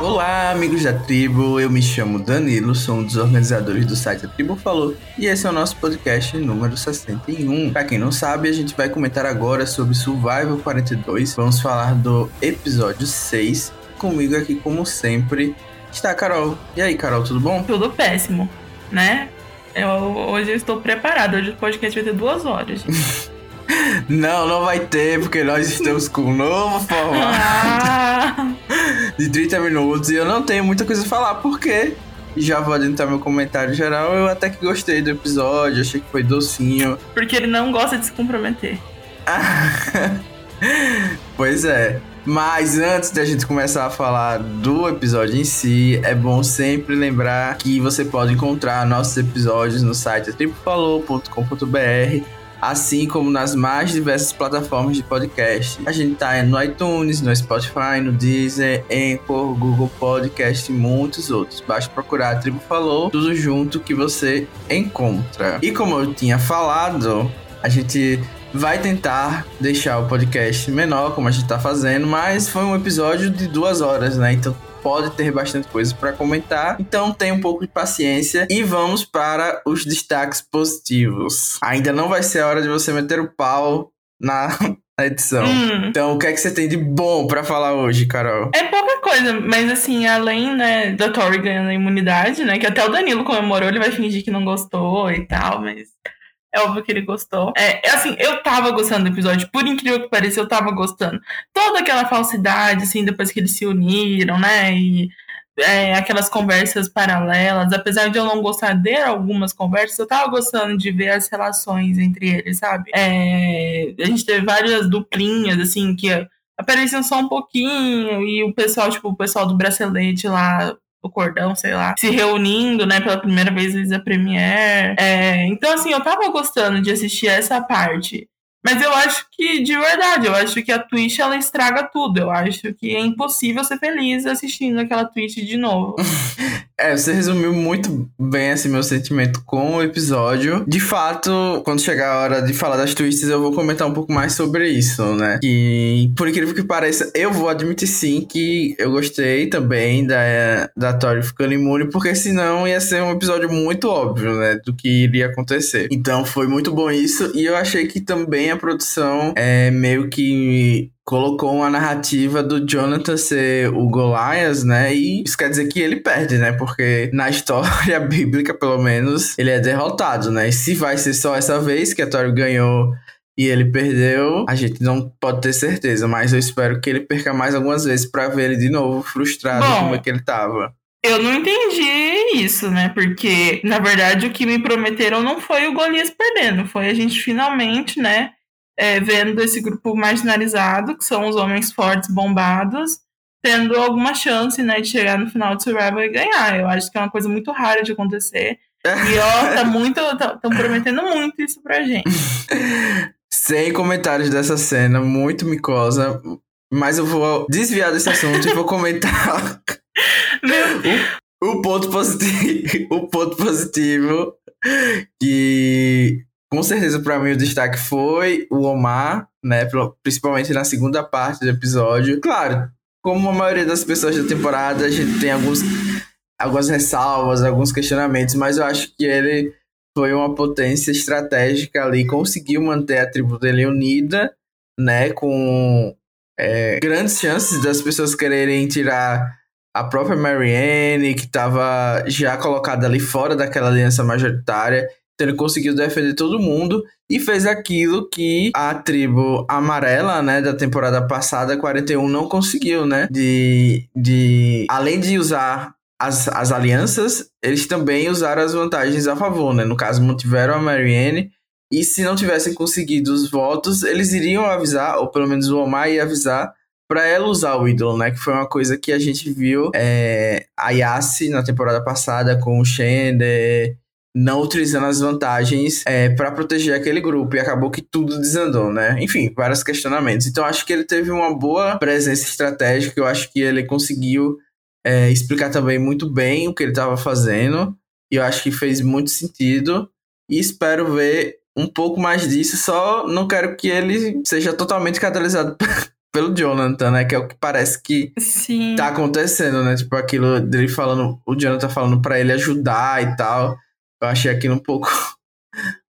Olá, amigos da tribo. Eu me chamo Danilo, sou um dos organizadores do site A Tribo Falou e esse é o nosso podcast número 61. Para quem não sabe, a gente vai comentar agora sobre Survival 42. Vamos falar do episódio 6. Comigo aqui, como sempre, está a Carol. E aí, Carol, tudo bom? Tudo péssimo, né? Eu, hoje eu estou preparado. Hoje o podcast vai ter duas horas. Não, não vai ter, porque nós estamos com um novo formato Ah, de 30 minutos e eu não tenho muita coisa a falar, porque já vou adiantar meu comentário geral. Eu até que gostei do episódio, achei que foi docinho. porque ele não gosta de se comprometer. pois é. Mas antes da gente começar a falar do episódio em si, é bom sempre lembrar que você pode encontrar nossos episódios no site tripofalou.com.br, assim como nas mais diversas plataformas de podcast. A gente tá no iTunes, no Spotify, no Deezer, Anchor, Google Podcast e muitos outros. Basta procurar a Tribo Falou, tudo junto que você encontra. E como eu tinha falado, a gente vai tentar deixar o podcast menor, como a gente tá fazendo, mas foi um episódio de duas horas, né? Então pode ter bastante coisa para comentar. Então tenha um pouco de paciência e vamos para os destaques positivos. Ainda não vai ser a hora de você meter o pau na na edição. Hum. Então, o que é que você tem de bom para falar hoje, Carol? É pouca coisa, mas assim, além, né, da Tori ganhando a imunidade, né, que até o Danilo comemorou, ele vai fingir que não gostou e tal, mas é óbvio que ele gostou. É, assim, eu tava gostando do episódio, por incrível que pareça, eu tava gostando. Toda aquela falsidade, assim, depois que eles se uniram, né, e é, aquelas conversas paralelas, apesar de eu não gostar de algumas conversas, eu tava gostando de ver as relações entre eles, sabe? É, a gente teve várias duplinhas, assim, que apareciam só um pouquinho, e o pessoal, tipo, o pessoal do bracelete lá, o cordão, sei lá, se reunindo, né, pela primeira vez desde a Premiere. É, então, assim, eu tava gostando de assistir essa parte. Mas eu acho que, de verdade, eu acho que a Twitch ela estraga tudo. Eu acho que é impossível ser feliz assistindo aquela Twitch de novo. É, você resumiu muito bem esse meu sentimento com o episódio. De fato, quando chegar a hora de falar das twists, eu vou comentar um pouco mais sobre isso, né? E por incrível que pareça, eu vou admitir sim que eu gostei também da, da Tori ficando imune, porque senão ia ser um episódio muito óbvio, né? Do que iria acontecer. Então foi muito bom isso. E eu achei que também a produção é meio que colocou uma narrativa do Jonathan ser o Goliath, né? E isso quer dizer que ele perde, né? Porque na história bíblica, pelo menos, ele é derrotado, né? E se vai ser só essa vez que a Tori ganhou e ele perdeu, a gente não pode ter certeza, mas eu espero que ele perca mais algumas vezes para ver ele de novo frustrado Bom, como é que ele tava. Eu não entendi isso, né? Porque, na verdade, o que me prometeram não foi o Golias perdendo, foi a gente finalmente, né? É, vendo esse grupo marginalizado, que são os homens fortes bombados, tendo alguma chance, né, de chegar no final de Survival e ganhar. Eu acho que é uma coisa muito rara de acontecer. E ó, tá muito. Estão prometendo muito isso pra gente. Sem comentários dessa cena, muito micosa. Mas eu vou desviar desse assunto e vou comentar o, o ponto positivo. O ponto positivo que com certeza para mim o destaque foi o Omar, né? Principalmente na segunda parte do episódio. Claro, como a maioria das pessoas da temporada, a gente tem alguns, algumas ressalvas, alguns questionamentos, mas eu acho que ele foi uma potência estratégica ali, conseguiu manter a tribo dele unida, né? Com é, grandes chances das pessoas quererem tirar a própria Marianne, que estava já colocada ali fora daquela aliança majoritária. Ele conseguiu defender todo mundo e fez aquilo que a tribo amarela, né, da temporada passada, 41, não conseguiu, né? De, de além de usar as, as alianças, eles também usaram as vantagens a favor, né? No caso, mantiveram a Marianne. E se não tivessem conseguido os votos, eles iriam avisar, ou pelo menos o Omar ia avisar, para ela usar o ídolo, né? Que foi uma coisa que a gente viu é, a Yassi na temporada passada com o Shender não utilizando as vantagens é, para proteger aquele grupo e acabou que tudo desandou, né? Enfim, vários questionamentos. Então acho que ele teve uma boa presença estratégica, eu acho que ele conseguiu é, explicar também muito bem o que ele estava fazendo e eu acho que fez muito sentido e espero ver um pouco mais disso, só não quero que ele seja totalmente catalisado pelo Jonathan, né? Que é o que parece que Sim. tá acontecendo, né? Tipo, aquilo dele falando, o Jonathan falando pra ele ajudar e tal. Eu achei aquilo um pouco.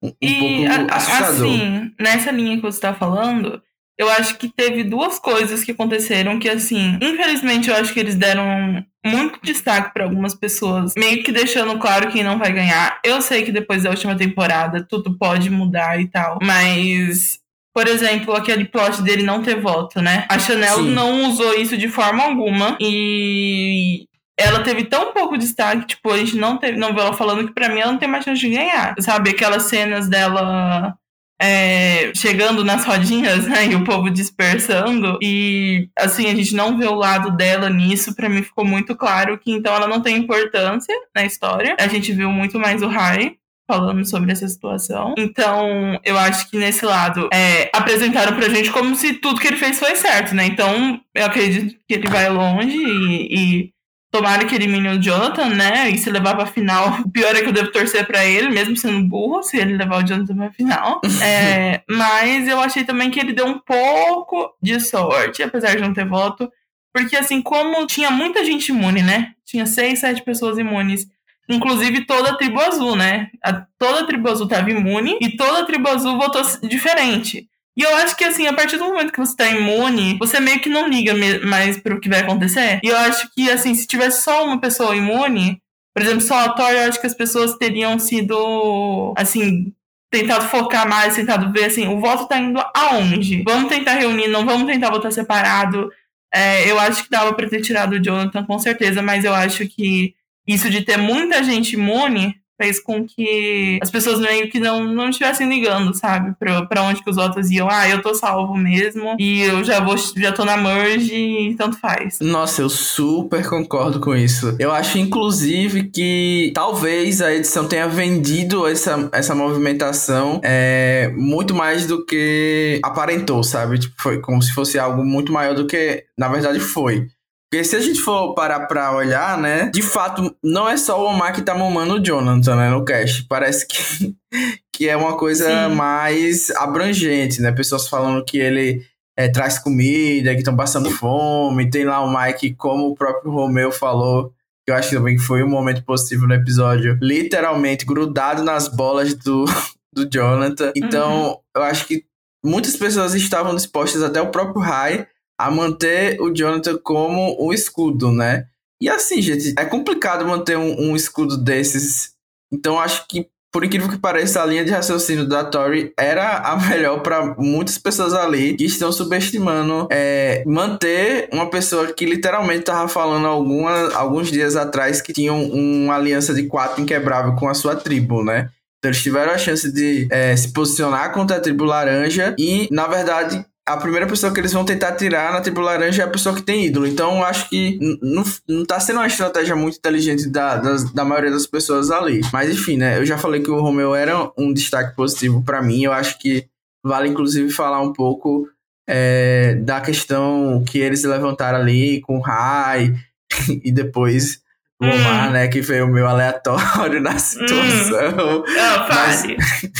Um, e, pouco assustador. Assim, nessa linha que você tá falando, eu acho que teve duas coisas que aconteceram que, assim, infelizmente eu acho que eles deram muito destaque para algumas pessoas, meio que deixando claro quem não vai ganhar. Eu sei que depois da última temporada tudo pode mudar e tal, mas. Por exemplo, aquele plot dele não ter voto, né? A Chanel Sim. não usou isso de forma alguma e ela teve tão pouco destaque, tipo, a gente não teve, não viu ela falando que pra mim ela não tem mais chance de ganhar. Sabe, aquelas cenas dela é, chegando nas rodinhas, né, e o povo dispersando, e assim, a gente não vê o lado dela nisso, pra mim ficou muito claro que então ela não tem importância na história. A gente viu muito mais o Harry falando sobre essa situação. Então, eu acho que nesse lado, é, apresentaram pra gente como se tudo que ele fez foi certo, né? Então, eu acredito que ele vai longe e, e tomara que elimine o Jonathan, né? E se levar pra final, o pior é que eu devo torcer pra ele, mesmo sendo burro, se ele levar o Jonathan pra final. É, mas eu achei também que ele deu um pouco de sorte, apesar de não ter voto. Porque, assim, como tinha muita gente imune, né? Tinha seis, sete pessoas imunes. Inclusive toda a tribo azul, né? A, toda a tribo azul estava imune e toda a tribo azul votou diferente. E eu acho que, assim, a partir do momento que você tá imune, você meio que não liga mais pro que vai acontecer. E eu acho que, assim, se tivesse só uma pessoa imune, por exemplo, só a Thor, eu acho que as pessoas teriam sido, assim, tentado focar mais, tentado ver, assim, o voto tá indo aonde? Vamos tentar reunir, não vamos tentar votar separado. É, eu acho que dava pra ter tirado o Jonathan, com certeza, mas eu acho que isso de ter muita gente imune fez com que as pessoas meio que não, não estivessem ligando, sabe? Pra, pra onde que os votos iam. Ah, eu tô salvo mesmo. E eu já vou já tô na merge e tanto faz. Nossa, eu super concordo com isso. Eu acho, inclusive, que talvez a edição tenha vendido essa, essa movimentação é, muito mais do que aparentou, sabe? Tipo, foi como se fosse algo muito maior do que, na verdade, foi. Porque se a gente for parar pra olhar, né? De fato, não é só o Omar que tá mamando o Jonathan, né? No cast. Parece que, que é uma coisa Sim. mais abrangente, né? Pessoas falando que ele é, traz comida, que estão passando fome. Tem lá o Mike, como o próprio Romeu falou, que eu acho que também foi um momento positivo no episódio, literalmente grudado nas bolas do, do Jonathan. Então, eu acho que muitas pessoas estavam dispostas, até o próprio Rai, a manter o Jonathan como um escudo, né? E assim, gente, é complicado manter um, um escudo desses. Então, acho que, por incrível que pareça, a linha de raciocínio da Tori era a melhor para muitas pessoas ali que estão subestimando é, manter uma pessoa que literalmente tava falando alguma, alguns dias atrás que tinha um, uma aliança de quatro inquebrável com a sua tribo, né? Então eles tiveram a chance de é, se posicionar contra a tribo laranja e, na verdade, a primeira pessoa que eles vão tentar tirar na tribo laranja é a pessoa que tem ídolo. Então, acho que não, não tá sendo uma estratégia muito inteligente da, da, da, maioria das pessoas ali. Mas, enfim, né? Eu já falei que o Romeu era um destaque positivo para mim. Eu acho que vale, inclusive, falar um pouco é, da questão que eles levantaram ali com o Rai e depois o Omar, hum. né? Que foi o meu aleatório na situação. Hum. Oh, mas,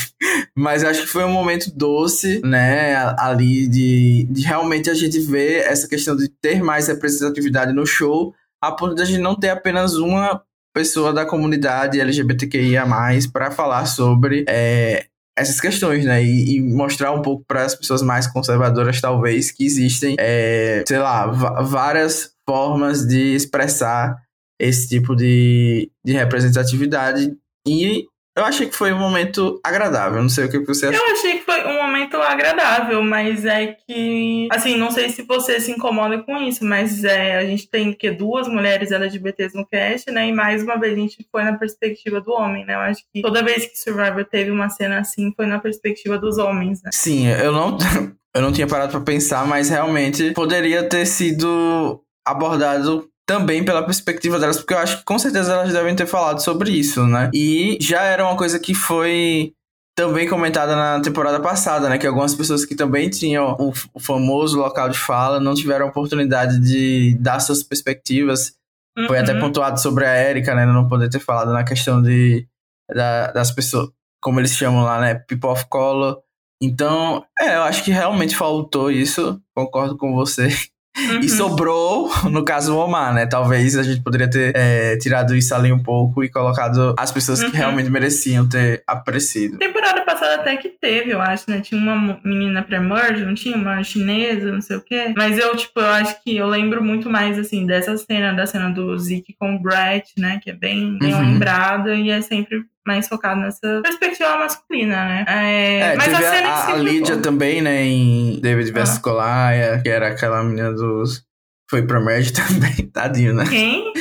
mas acho que foi um momento doce, né? Ali de, de realmente a gente ver essa questão de ter mais representatividade no show, a ponto de a gente não ter apenas uma pessoa da comunidade LGBTQIA para falar sobre é, essas questões, né? E, e mostrar um pouco para as pessoas mais conservadoras, talvez, que existem, é, sei lá, várias formas de expressar esse tipo de, de representatividade. E eu achei que foi um momento agradável. Não sei o que você achou. Eu achei que foi um momento agradável, mas é que. Assim, não sei se você se incomoda com isso, mas é, a gente tem que duas mulheres LGBTs no cast, né? E mais uma vez a gente foi na perspectiva do homem, né? Eu acho que toda vez que Survivor teve uma cena assim, foi na perspectiva dos homens, né? Sim, eu não. Eu não tinha parado para pensar, mas realmente poderia ter sido abordado também pela perspectiva delas, porque eu acho que com certeza elas devem ter falado sobre isso, né? E já era uma coisa que foi também comentada na temporada passada, né? Que algumas pessoas que também tinham o, famoso local de fala não tiveram a oportunidade de dar suas perspectivas. Uhum. Foi até pontuado sobre a Erika, né? Não poder ter falado na questão de da, das pessoas, como eles chamam lá, né? People of Color. Então, é, eu acho que realmente faltou isso. Concordo com você. Uhum. E sobrou, no caso, o Omar, né? Talvez a gente poderia ter é, tirado isso ali um pouco e colocado as pessoas uhum. que realmente mereciam ter aparecido. Temporada passada até que teve, eu acho, né? Tinha uma menina pré-merge, não tinha? Uma chinesa, não sei o quê. Mas eu, tipo, eu acho que eu lembro muito mais, assim, dessa cena, da cena do Zeke com o Brett, né? Que é bem, bem uhum. lembrada e é sempre mais focado nessa perspectiva masculina, né? É, é mas a cena a, a Lídia também, né, em David vs ah. Que era aquela menina dos... Foi pra Merge também, tadinho, né? Quem?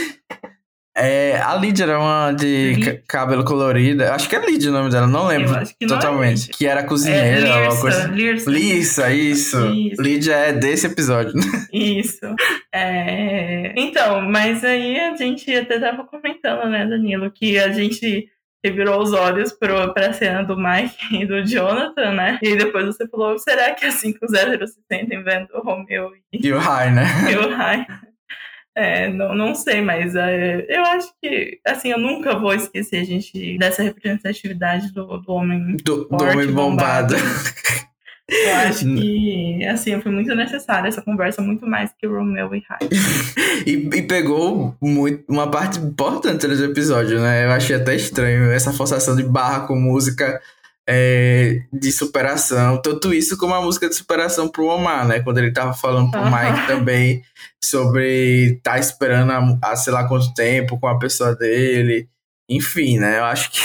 É, a Lídia era uma de cabelo colorido. Acho que é Lídia o nome dela, não lembro que totalmente. Não é que era cozinheira. É, Lirsa, coisa... Lirsa. Lissa, isso. isso. Lídia é desse episódio. Isso. É... Então, mas aí a gente até tava comentando, né, Danilo, que a gente revirou os olhos pro, pra cena do Mike e do Jonathan, né? E depois você falou, será que é assim que os héteros se sentem vendo o Romeu e, e o Rai, né? E o Rai. É, não, não sei, mas é, eu acho que, assim, eu nunca vou esquecer, a gente, dessa representatividade do, do homem do, forte, do homem bombado. bombado. Eu acho que, assim, foi muito necessária essa conversa, muito mais que o Romeo e Hyde. e, e pegou muito, uma parte importante do episódio, né? Eu achei até estranho essa forçação de barra com música é, de superação. Tanto isso como a música de superação pro Omar, né? Quando ele tava falando pro Mike também sobre estar tá esperando há sei lá quanto tempo com a pessoa dele. Enfim, né? Eu acho que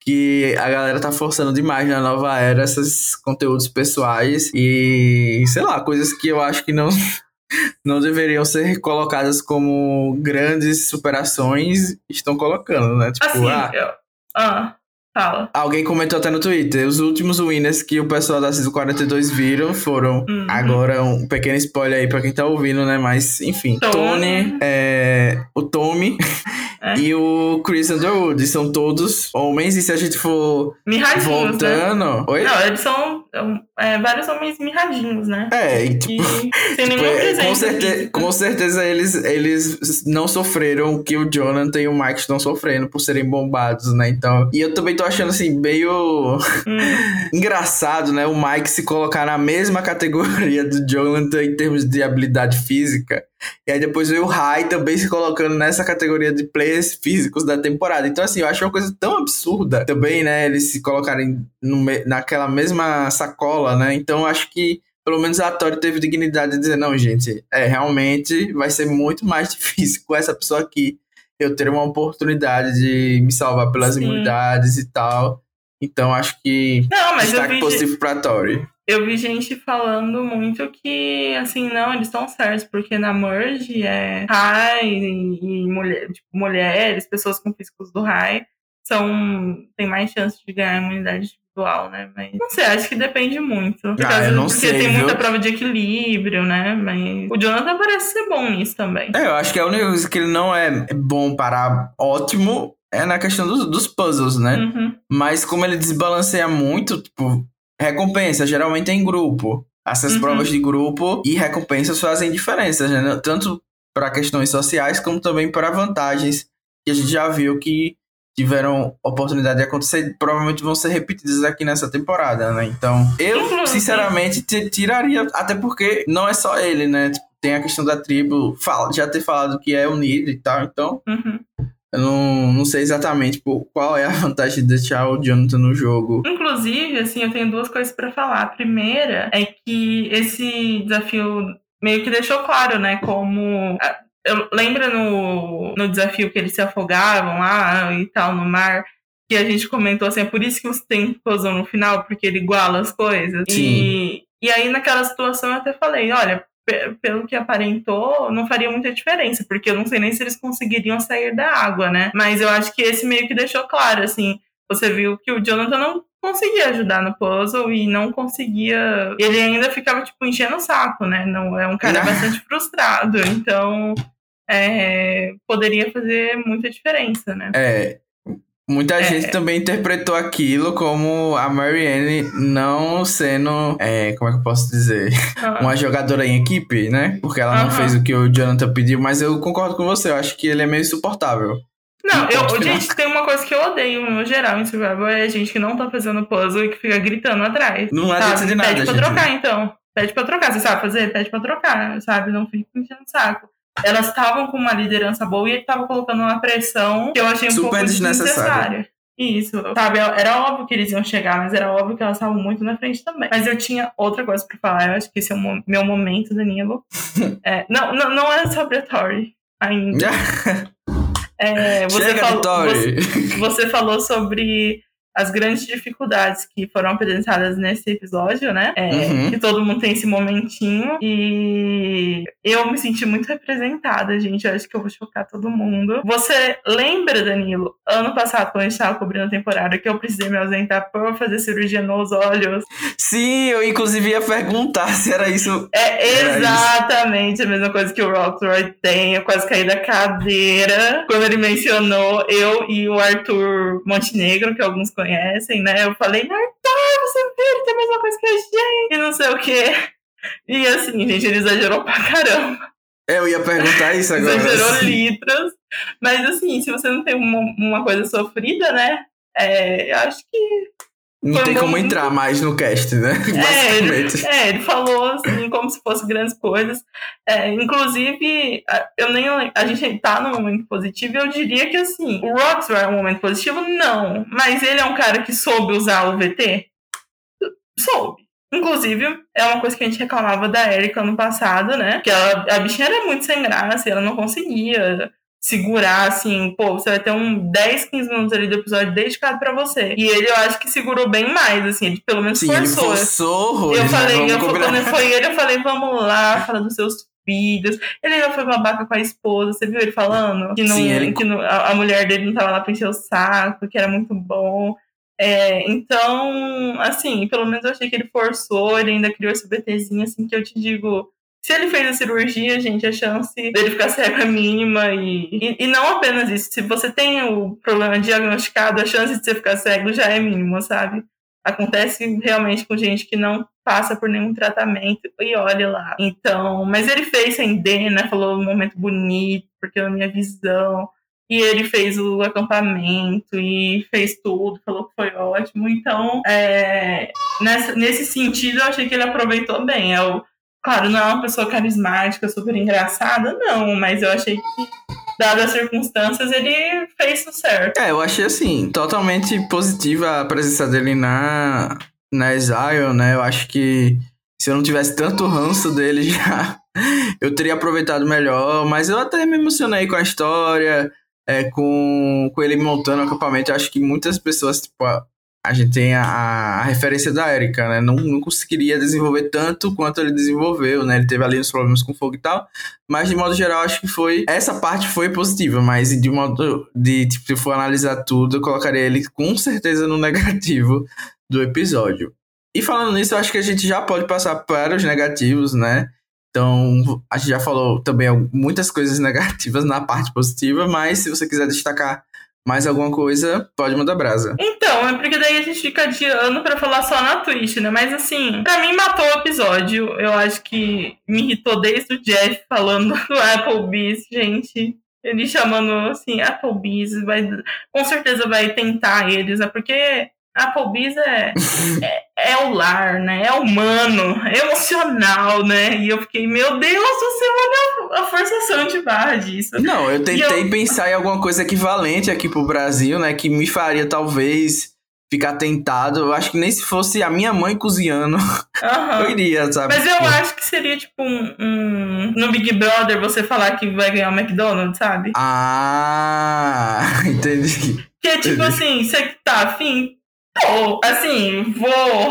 que a galera tá forçando demais na nova era esses conteúdos pessoais e, sei lá, coisas que eu acho que não, não deveriam ser colocadas como grandes superações, estão colocando, né? Tipo, assim, ah, eu... ah, Fala. Alguém comentou até no Twitter. Os últimos winners que o pessoal da Season 42 viram foram. Uhum. Agora, um pequeno spoiler aí pra quem tá ouvindo, né? Mas, enfim. Tony, Tony é, o Tommy é. e o Chris Underwood. São todos homens. E se a gente for mirradinhos, né? voltando. Né? Oi? Não, eles são é, vários homens mirradinhos, né? É, e tipo. E, sem nenhum tipo, é, com, certeza, com certeza eles, eles não sofreram o que o Jonathan e o Mike estão sofrendo por serem bombados, né? Então. E eu também tô achando assim, meio hum. engraçado, né? O Mike se colocar na mesma categoria do Jonathan em termos de habilidade física. E aí depois veio o Rai também se colocando nessa categoria de players físicos da temporada. Então, assim, eu acho uma coisa tão absurda também, né? Eles se colocarem no, naquela mesma sacola, né? Então, eu acho que pelo menos a Tori teve dignidade de dizer, não, gente, é, realmente vai ser muito mais difícil com essa pessoa aqui eu ter uma oportunidade de me salvar pelas Sim. imunidades e tal. Então acho que não, mas destaque positivo pra Tori. Eu vi gente falando muito que, assim, não, eles estão certos, porque na Merge é high e, mulher, tipo, mulheres, pessoas com físicos do high, são, tem mais chance de ganhar imunidade individual, né? Mas não sei, acho que depende muito. Por ah, eu não porque sei, tem viu? muita prova de equilíbrio, né? Mas o Jonathan parece ser bom nisso também. É, eu acho que a única coisa que ele não é bom para ótimo é na questão dos, dos puzzles, né? Uhum. Mas como ele desbalanceia muito, tipo, recompensa geralmente é em grupo. Essas uhum. provas de grupo e recompensas fazem diferença, né? Tanto para questões sociais como também para vantagens que a gente já viu que tiveram oportunidade de acontecer provavelmente vão ser repetidas aqui nessa temporada, né? Então, eu sinceramente tiraria, até porque não é só ele, né? Tipo, tem a questão da tribo, fala, já ter falado que é unido e tal, então uhum. Eu não, não sei exatamente tipo, qual é a vantagem de deixar o Jonathan no jogo. Inclusive, assim, eu tenho duas coisas para falar. A primeira é que esse desafio meio que deixou claro, né, como eu, lembra no, no desafio que eles se afogavam lá e tal no mar? Que a gente comentou assim, é por isso que os tempos vão no final, porque ele iguala as coisas. Sim. E, e aí, naquela situação, eu até falei: olha, pelo que aparentou, não faria muita diferença, porque eu não sei nem se eles conseguiriam sair da água, né? Mas eu acho que esse meio que deixou claro, assim. Você viu que o Jonathan não conseguia ajudar no puzzle e não conseguia. Ele ainda ficava, tipo, enchendo o saco, né? Não, é um cara bastante frustrado. Então, é, poderia fazer muita diferença, né? É. Muita é. gente também interpretou aquilo como a Marianne não sendo, é, como é que eu posso dizer, ah. uma jogadora em equipe, né? Porque ela não fez o que o Jonathan pediu, mas eu concordo com você, eu acho que ele é meio insuportável. Não, eu, gente, tem uma coisa que eu odeio no geral em Survival é gente que não tá fazendo puzzle e que fica gritando atrás. Não adianta de nada, Pede pra gente. trocar, então. Pede pra trocar. Você sabe fazer? Pede pra trocar, sabe? Não fica enchendo o saco. Elas estavam com uma liderança boa e ele tava colocando uma pressão que eu achei um Super pouco desnecessária. Isso, sabe? Era óbvio que eles iam chegar, mas era óbvio que elas estavam muito na frente também. Mas eu tinha outra coisa pra falar. Eu acho que esse é o meu momento, Danilo. É, não, não, não é sobre a Tori ainda. É, você, Chega, falou, você, você falou sobre as grandes dificuldades que foram apresentadas nesse episódio, né? É, Uhum. Que todo mundo tem esse momentinho. E eu me senti muito representada, gente. Eu acho que eu vou chocar todo mundo. Você lembra, Danilo, ano passado, quando a gente tava cobrindo a temporada, que eu precisei me ausentar por fazer cirurgia nos olhos? Sim, eu inclusive ia perguntar se era isso. É exatamente a mesma coisa que o Rockroy tem. Eu quase caí da cadeira quando ele mencionou eu e o Arthur Montenegro, que alguns conhecem, né? Eu falei, Arthur, você? Ele tem a mesma coisa que a gente, e não sei o quê. E assim, gente, ele exagerou pra caramba. É, Eu ia perguntar isso agora. Exagerou litros. Mas assim, se você não tem uma, uma coisa sofrida, né? É, eu acho que Não Foi tem como entrar mais no cast, né? É ele, é, ele falou assim, como se fossem grandes coisas. É, inclusive, eu nem, a gente tá num momento positivo eu diria que assim, o Rockstar é um momento positivo? Não. Mas ele é um cara que soube usar o VT? Soube. Inclusive, é uma coisa que a gente reclamava da Erika ano passado, né? Que ela, a bichinha era muito sem graça e ela não conseguia segurar, assim, pô, você vai ter um 10, 15 minutos ali do episódio dedicado pra você. E ele, eu acho que segurou bem mais, assim, ele pelo menos Sim, ele forçou. forçou horrores, Eu né? falei, eu, combinar. quando foi ele, eu falei, vamos lá, fala dos seus filhos. Ele já foi babaca com a esposa, você viu ele falando? Que, não, Sim, ele- que não- a, a mulher dele não tava lá pra encher o saco, que era muito bom. É, então, assim, pelo menos eu achei que ele forçou, ele ainda criou esse BTzinho, assim, que eu te digo. Se ele fez a cirurgia, gente, a chance dele ficar cego é mínima. E, e, e não apenas isso. Se você tem o problema diagnosticado, a chance de você ficar cego já é mínima, sabe? Acontece realmente com gente que não passa por nenhum tratamento e olha lá. Então, mas ele fez sem né? Falou um momento bonito, porque é a minha visão. E ele fez o acampamento e fez tudo, falou que foi ótimo. Então, é, nessa, nesse sentido, eu achei que ele aproveitou bem. É o, claro, não é uma pessoa carismática, super engraçada, não, mas eu achei que, dadas as circunstâncias, ele fez o certo. É, eu achei assim, totalmente positiva a presença dele na, na Exile, né? Eu acho que se eu não tivesse tanto ranço dele já, eu teria aproveitado melhor. Mas eu até me emocionei com a história, é, com, com ele montando o acampamento. Eu acho que muitas pessoas, tipo, a, gente tem a, a referência da Erika, né? Não, não conseguiria desenvolver tanto quanto ele desenvolveu, né? Ele teve ali uns problemas com fogo e tal. Mas de modo geral, acho que foi. Essa parte foi positiva, mas de modo. De, tipo, se for analisar tudo, eu colocaria ele com certeza no negativo do episódio. E falando nisso, acho que a gente já pode passar para os negativos, né? Então, a gente já falou também muitas coisas negativas na parte positiva, mas se você quiser destacar mais alguma coisa, pode mandar brasa. Então, é porque daí a gente fica adiando pra falar só na Twitch, né? Mas assim, pra mim matou o episódio. Eu acho que me irritou desde o Jeff falando do Applebee's, gente. Ele chamando assim, Applebee's, vai, com certeza vai tentar eles, né? Porque Applebee's é, é, é o lar, né? É humano, é emocional, né? E eu fiquei, meu Deus do céu, olha a forçação de barra disso. Não, eu tentei eu- pensar em alguma coisa equivalente aqui pro Brasil, né? Que me faria talvez ficar tentado. Eu acho que nem se fosse a minha mãe cozinhando, Aham. eu iria, sabe? Mas eu acho que seria tipo um, um- No Big Brother você falar que vai ganhar o McDonald's, sabe? Ah, entendi. Que é tipo Entendi. assim, você tá afim? Pô, assim, vou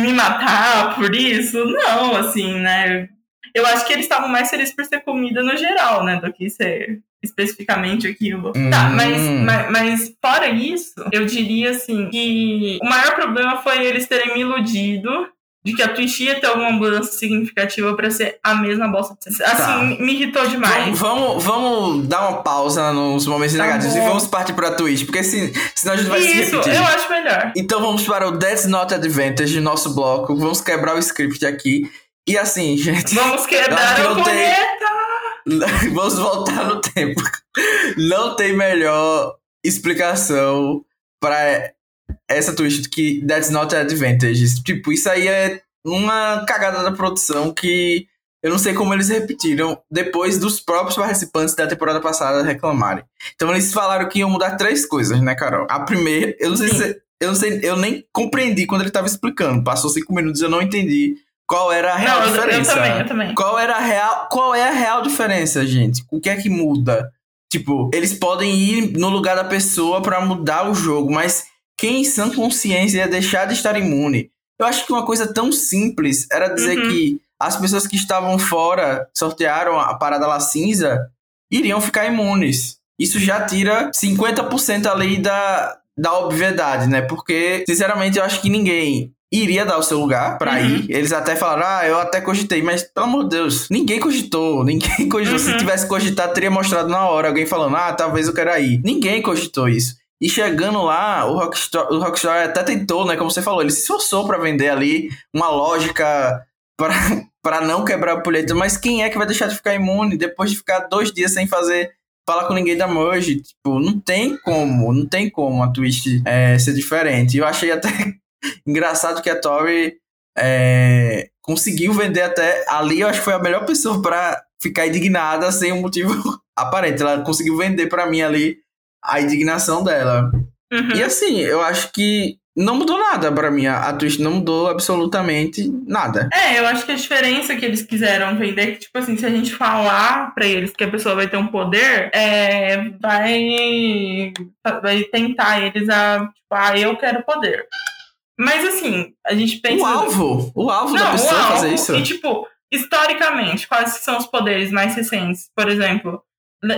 me matar por isso? Não, assim, né? Eu acho que eles estavam mais felizes por ser comida no geral, né? Do que ser especificamente aquilo. Tá, Hum. mas, mas, mas fora isso, eu diria assim que o maior problema foi eles terem me iludido de que a Twitch ia ter alguma mudança significativa pra ser a mesma bosta. Assim, Tá. me- irritou demais. Vamos, vamos, vamos dar uma pausa nos momentos Tá negativos e bom. vamos partir pra Twitch, porque se, senão a gente vai se Isso, repetir. eu acho melhor. Então vamos para o That's Not Advantage, nosso bloco. Vamos quebrar o script aqui. E assim, gente. Vamos quebrar tenho- planeta! Vamos voltar no tempo. Não tem melhor explicação para essa twist que that's not advantage. Tipo, isso aí é uma cagada da produção que eu não sei como eles repetiram depois dos próprios participantes da temporada passada reclamarem. Então eles falaram que iam mudar três coisas, né, Carol? A primeira, eu não sei se eu não sei, eu nem compreendi quando ele estava explicando. Passou cinco minutos e eu não entendi qual era a real não, diferença. Eu, eu também, eu também. Qual era a real, qual é a real diferença, gente? O que é que muda? Tipo, eles podem ir no lugar da pessoa para mudar o jogo, mas quem em sã consciência ia deixar de estar imune? Eu acho que uma coisa tão simples era dizer uhum. que as pessoas que estavam fora, sortearam a parada lá cinza, iriam ficar imunes. Isso já tira 50% ali da, da obviedade, né? Porque, sinceramente, eu acho que ninguém iria dar o seu lugar para uhum. ir. Eles até falaram, ah, eu até cogitei, mas pelo amor de Deus, ninguém cogitou, ninguém cogitou. Uhum. Se tivesse cogitado, teria mostrado na hora alguém falando, ah, talvez eu quero ir. Ninguém cogitou isso. E chegando lá, o Rockstar, o Rockstar até tentou, né? Como você falou, ele se esforçou para vender ali uma lógica para não quebrar o político. Mas quem é que vai deixar de ficar imune depois de ficar dois dias sem fazer falar com ninguém da Merge. Tipo, não tem como, não tem como a Twitch é, ser diferente. Eu achei até engraçado que a Tori é, conseguiu vender até. Ali eu acho que foi a melhor pessoa para ficar indignada sem um motivo aparente. Ela conseguiu vender para mim ali a indignação dela. Uhum. E assim, eu acho que não mudou nada para mim. A, Twitch não mudou absolutamente nada. É, eu acho que a diferença que eles quiseram vender é que, tipo assim, se a gente falar para eles que a pessoa vai ter um poder, é, vai, vai tentar eles a, tipo, ah, eu quero poder. Mas assim, a gente pensa. O alvo! O alvo não, da pessoa alvo, fazer isso. E, tipo, historicamente, quais são os poderes mais recentes? Por exemplo,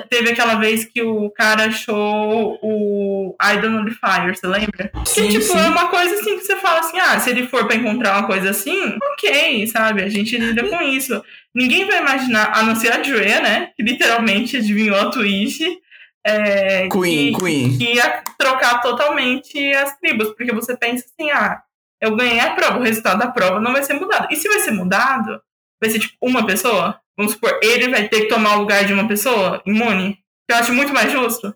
Teve aquela vez que o cara achou o Idol Nullifier, você lembra? Sim, que, tipo, sim. é uma coisa assim que você fala assim, ah, se ele for pra encontrar uma coisa assim, ok, sabe? A gente lida com isso. Ninguém vai imaginar, a não ser a Drea, né? Que literalmente adivinhou a Twitch. É, Queen, que, Queen. Que ia trocar totalmente as tribos, porque você pensa assim, ah, eu ganhei a prova, o resultado da prova não vai ser mudado. E se vai ser mudado, vai ser tipo uma pessoa? Vamos supor, ele vai ter que tomar o lugar de uma pessoa imune? Eu acho muito mais justo.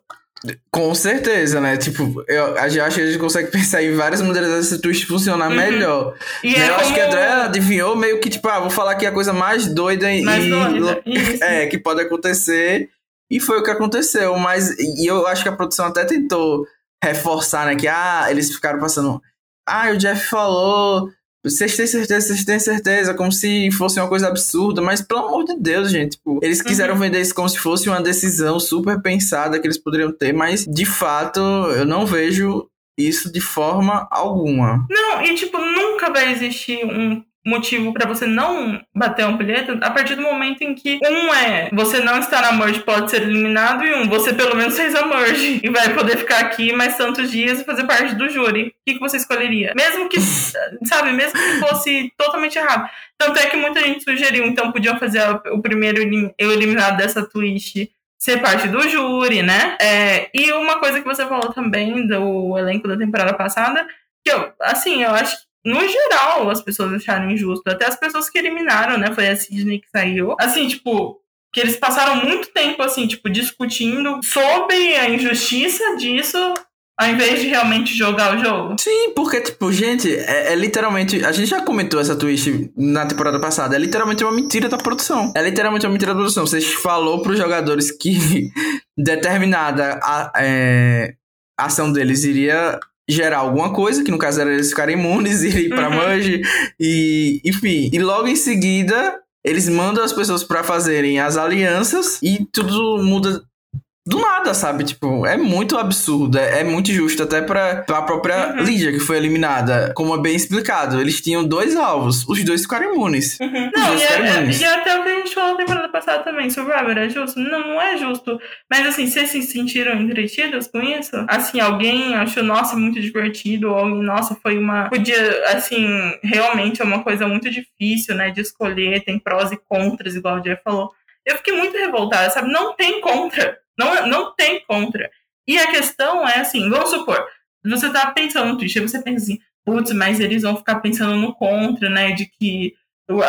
Com certeza, né? Tipo, eu, a gente acha que a gente consegue pensar em várias maneiras dessa twist funcionar uhum. melhor. E né? é eu como... acho que a André adivinhou meio que, tipo, ah, vou falar aqui a coisa mais doida mais e. Doida. É, que pode acontecer. E foi o que aconteceu. Mas e eu acho que a produção até tentou reforçar, né? Que ah, eles ficaram passando. Ah, o Jeff falou vocês têm certeza, vocês têm certeza, como se fosse uma coisa absurda, mas pelo amor de Deus, gente, tipo, eles quiseram uhum. vender isso como se fosse uma decisão super pensada que eles poderiam ter, mas de fato eu não vejo isso de forma alguma. Não, e tipo, nunca vai existir um motivo para você não bater um bilhete a partir do momento em que um é você não está na merge pode ser eliminado e um você pelo menos fez a merge e vai poder ficar aqui mais tantos dias e fazer parte do júri. O que, que você escolheria? Mesmo que, sabe, mesmo que fosse totalmente errado. Tanto é que muita gente sugeriu, então podiam fazer o primeiro eliminado dessa twist ser parte do júri, né? É, e uma coisa que você falou também do elenco da temporada passada, que eu, assim, eu acho no geral, as pessoas acharam injusto. Até as pessoas que eliminaram, né? Foi a Sidney que saiu. Assim, tipo, que eles passaram muito tempo, assim, tipo, discutindo sobre a injustiça disso. Ao invés de realmente jogar o jogo. Sim, porque, tipo, gente, é, é, literalmente. A gente já comentou essa twist na temporada passada. É literalmente uma mentira da produção. É literalmente uma mentira da produção. Você falou pros jogadores que determinada a, é, ação deles iria gerar alguma coisa, que no caso era eles ficarem imunes e ir pra uhum. Manji, e enfim. E logo em seguida, eles mandam as pessoas para fazerem as alianças e tudo muda do nada, sabe? Tipo, é muito absurdo, é, é muito justo até pra, pra própria uhum. Lídia, que foi eliminada. Como é bem explicado, eles tinham dois alvos, os dois ficaram imunes. Uhum. Não, e, é, imunes. e até o que a gente falou na temporada passada também, Survivor é justo? Não, não é justo. Mas assim, vocês se sentiram entretidos com isso? Assim, alguém achou, nossa, muito divertido, ou alguém, nossa, foi uma... Podia, assim, realmente é uma coisa muito difícil, né, de escolher, tem prós e contras, igual o Jeff falou. Eu fiquei muito revoltada, sabe? Não tem contra. Não, não tem contra. E a questão é assim, vamos supor, você tá pensando no Twitch, aí você pensa assim, putz, mas eles vão ficar pensando no contra, né? De que o,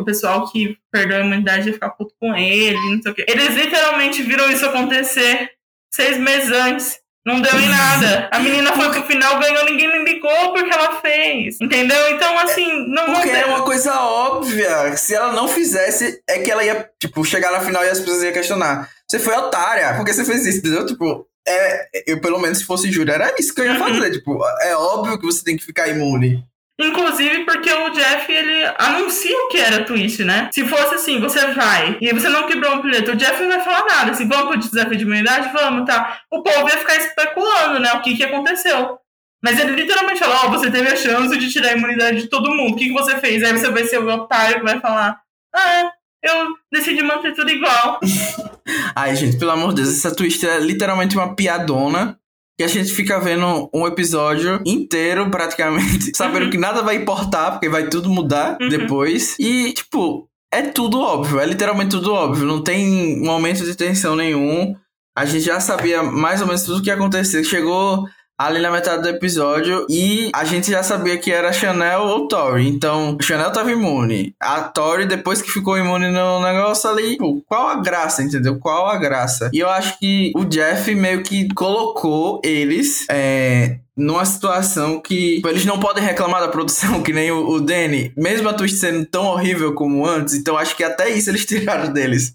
o pessoal que perdeu a imunidade ia ficar puto com ele, não sei o quê. Eles literalmente viram isso acontecer seis meses antes. Não deu em nada. A menina foi pro final, ganhou, ninguém me ligou porque ela fez. Entendeu? Então, assim, não Porque é uma coisa óbvia. Se ela não fizesse, é que ela ia, tipo, chegar na final e as pessoas iam questionar. Você foi otária, porque você fez isso, entendeu? Tipo, é, eu, pelo menos, se fosse júri, era isso que eu ia uhum. fazer. Tipo, é óbvio que você tem que ficar imune. Inclusive porque o Jeff, ele anuncia o que era twist, né? Se fosse assim, você vai e você não quebrou um bilhete, o Jeff não vai falar nada. Assim, vamos pro desafio de imunidade? Vamos, tá? O povo ia ficar especulando, né? O que que aconteceu. Mas ele literalmente falou, ó, oh, você teve a chance de tirar a imunidade de todo mundo. O que, que você fez? Aí você vai ser o otário que vai falar, ah, eu decidi manter tudo igual. Ai, gente, pelo amor de Deus, essa twist é literalmente uma piadona que a gente fica vendo um episódio inteiro, praticamente, sabendo uhum. que nada vai importar, porque vai tudo mudar uhum. depois. E, tipo, é tudo óbvio, é literalmente tudo óbvio. Não tem momento de tensão nenhum. A gente já sabia mais ou menos tudo o que ia acontecer. Chegou ali na metade do episódio e a gente já sabia que era Chanel ou Tori. Então, Chanel tava imune. A Tori, depois que ficou imune no negócio ali, pô, qual a graça, entendeu? Qual a graça? E eu acho que o Jeff meio que colocou eles é, numa situação que eles não podem reclamar da produção, que nem o, o Danny, mesmo a twist sendo tão horrível como antes, então acho que até isso eles tiraram deles.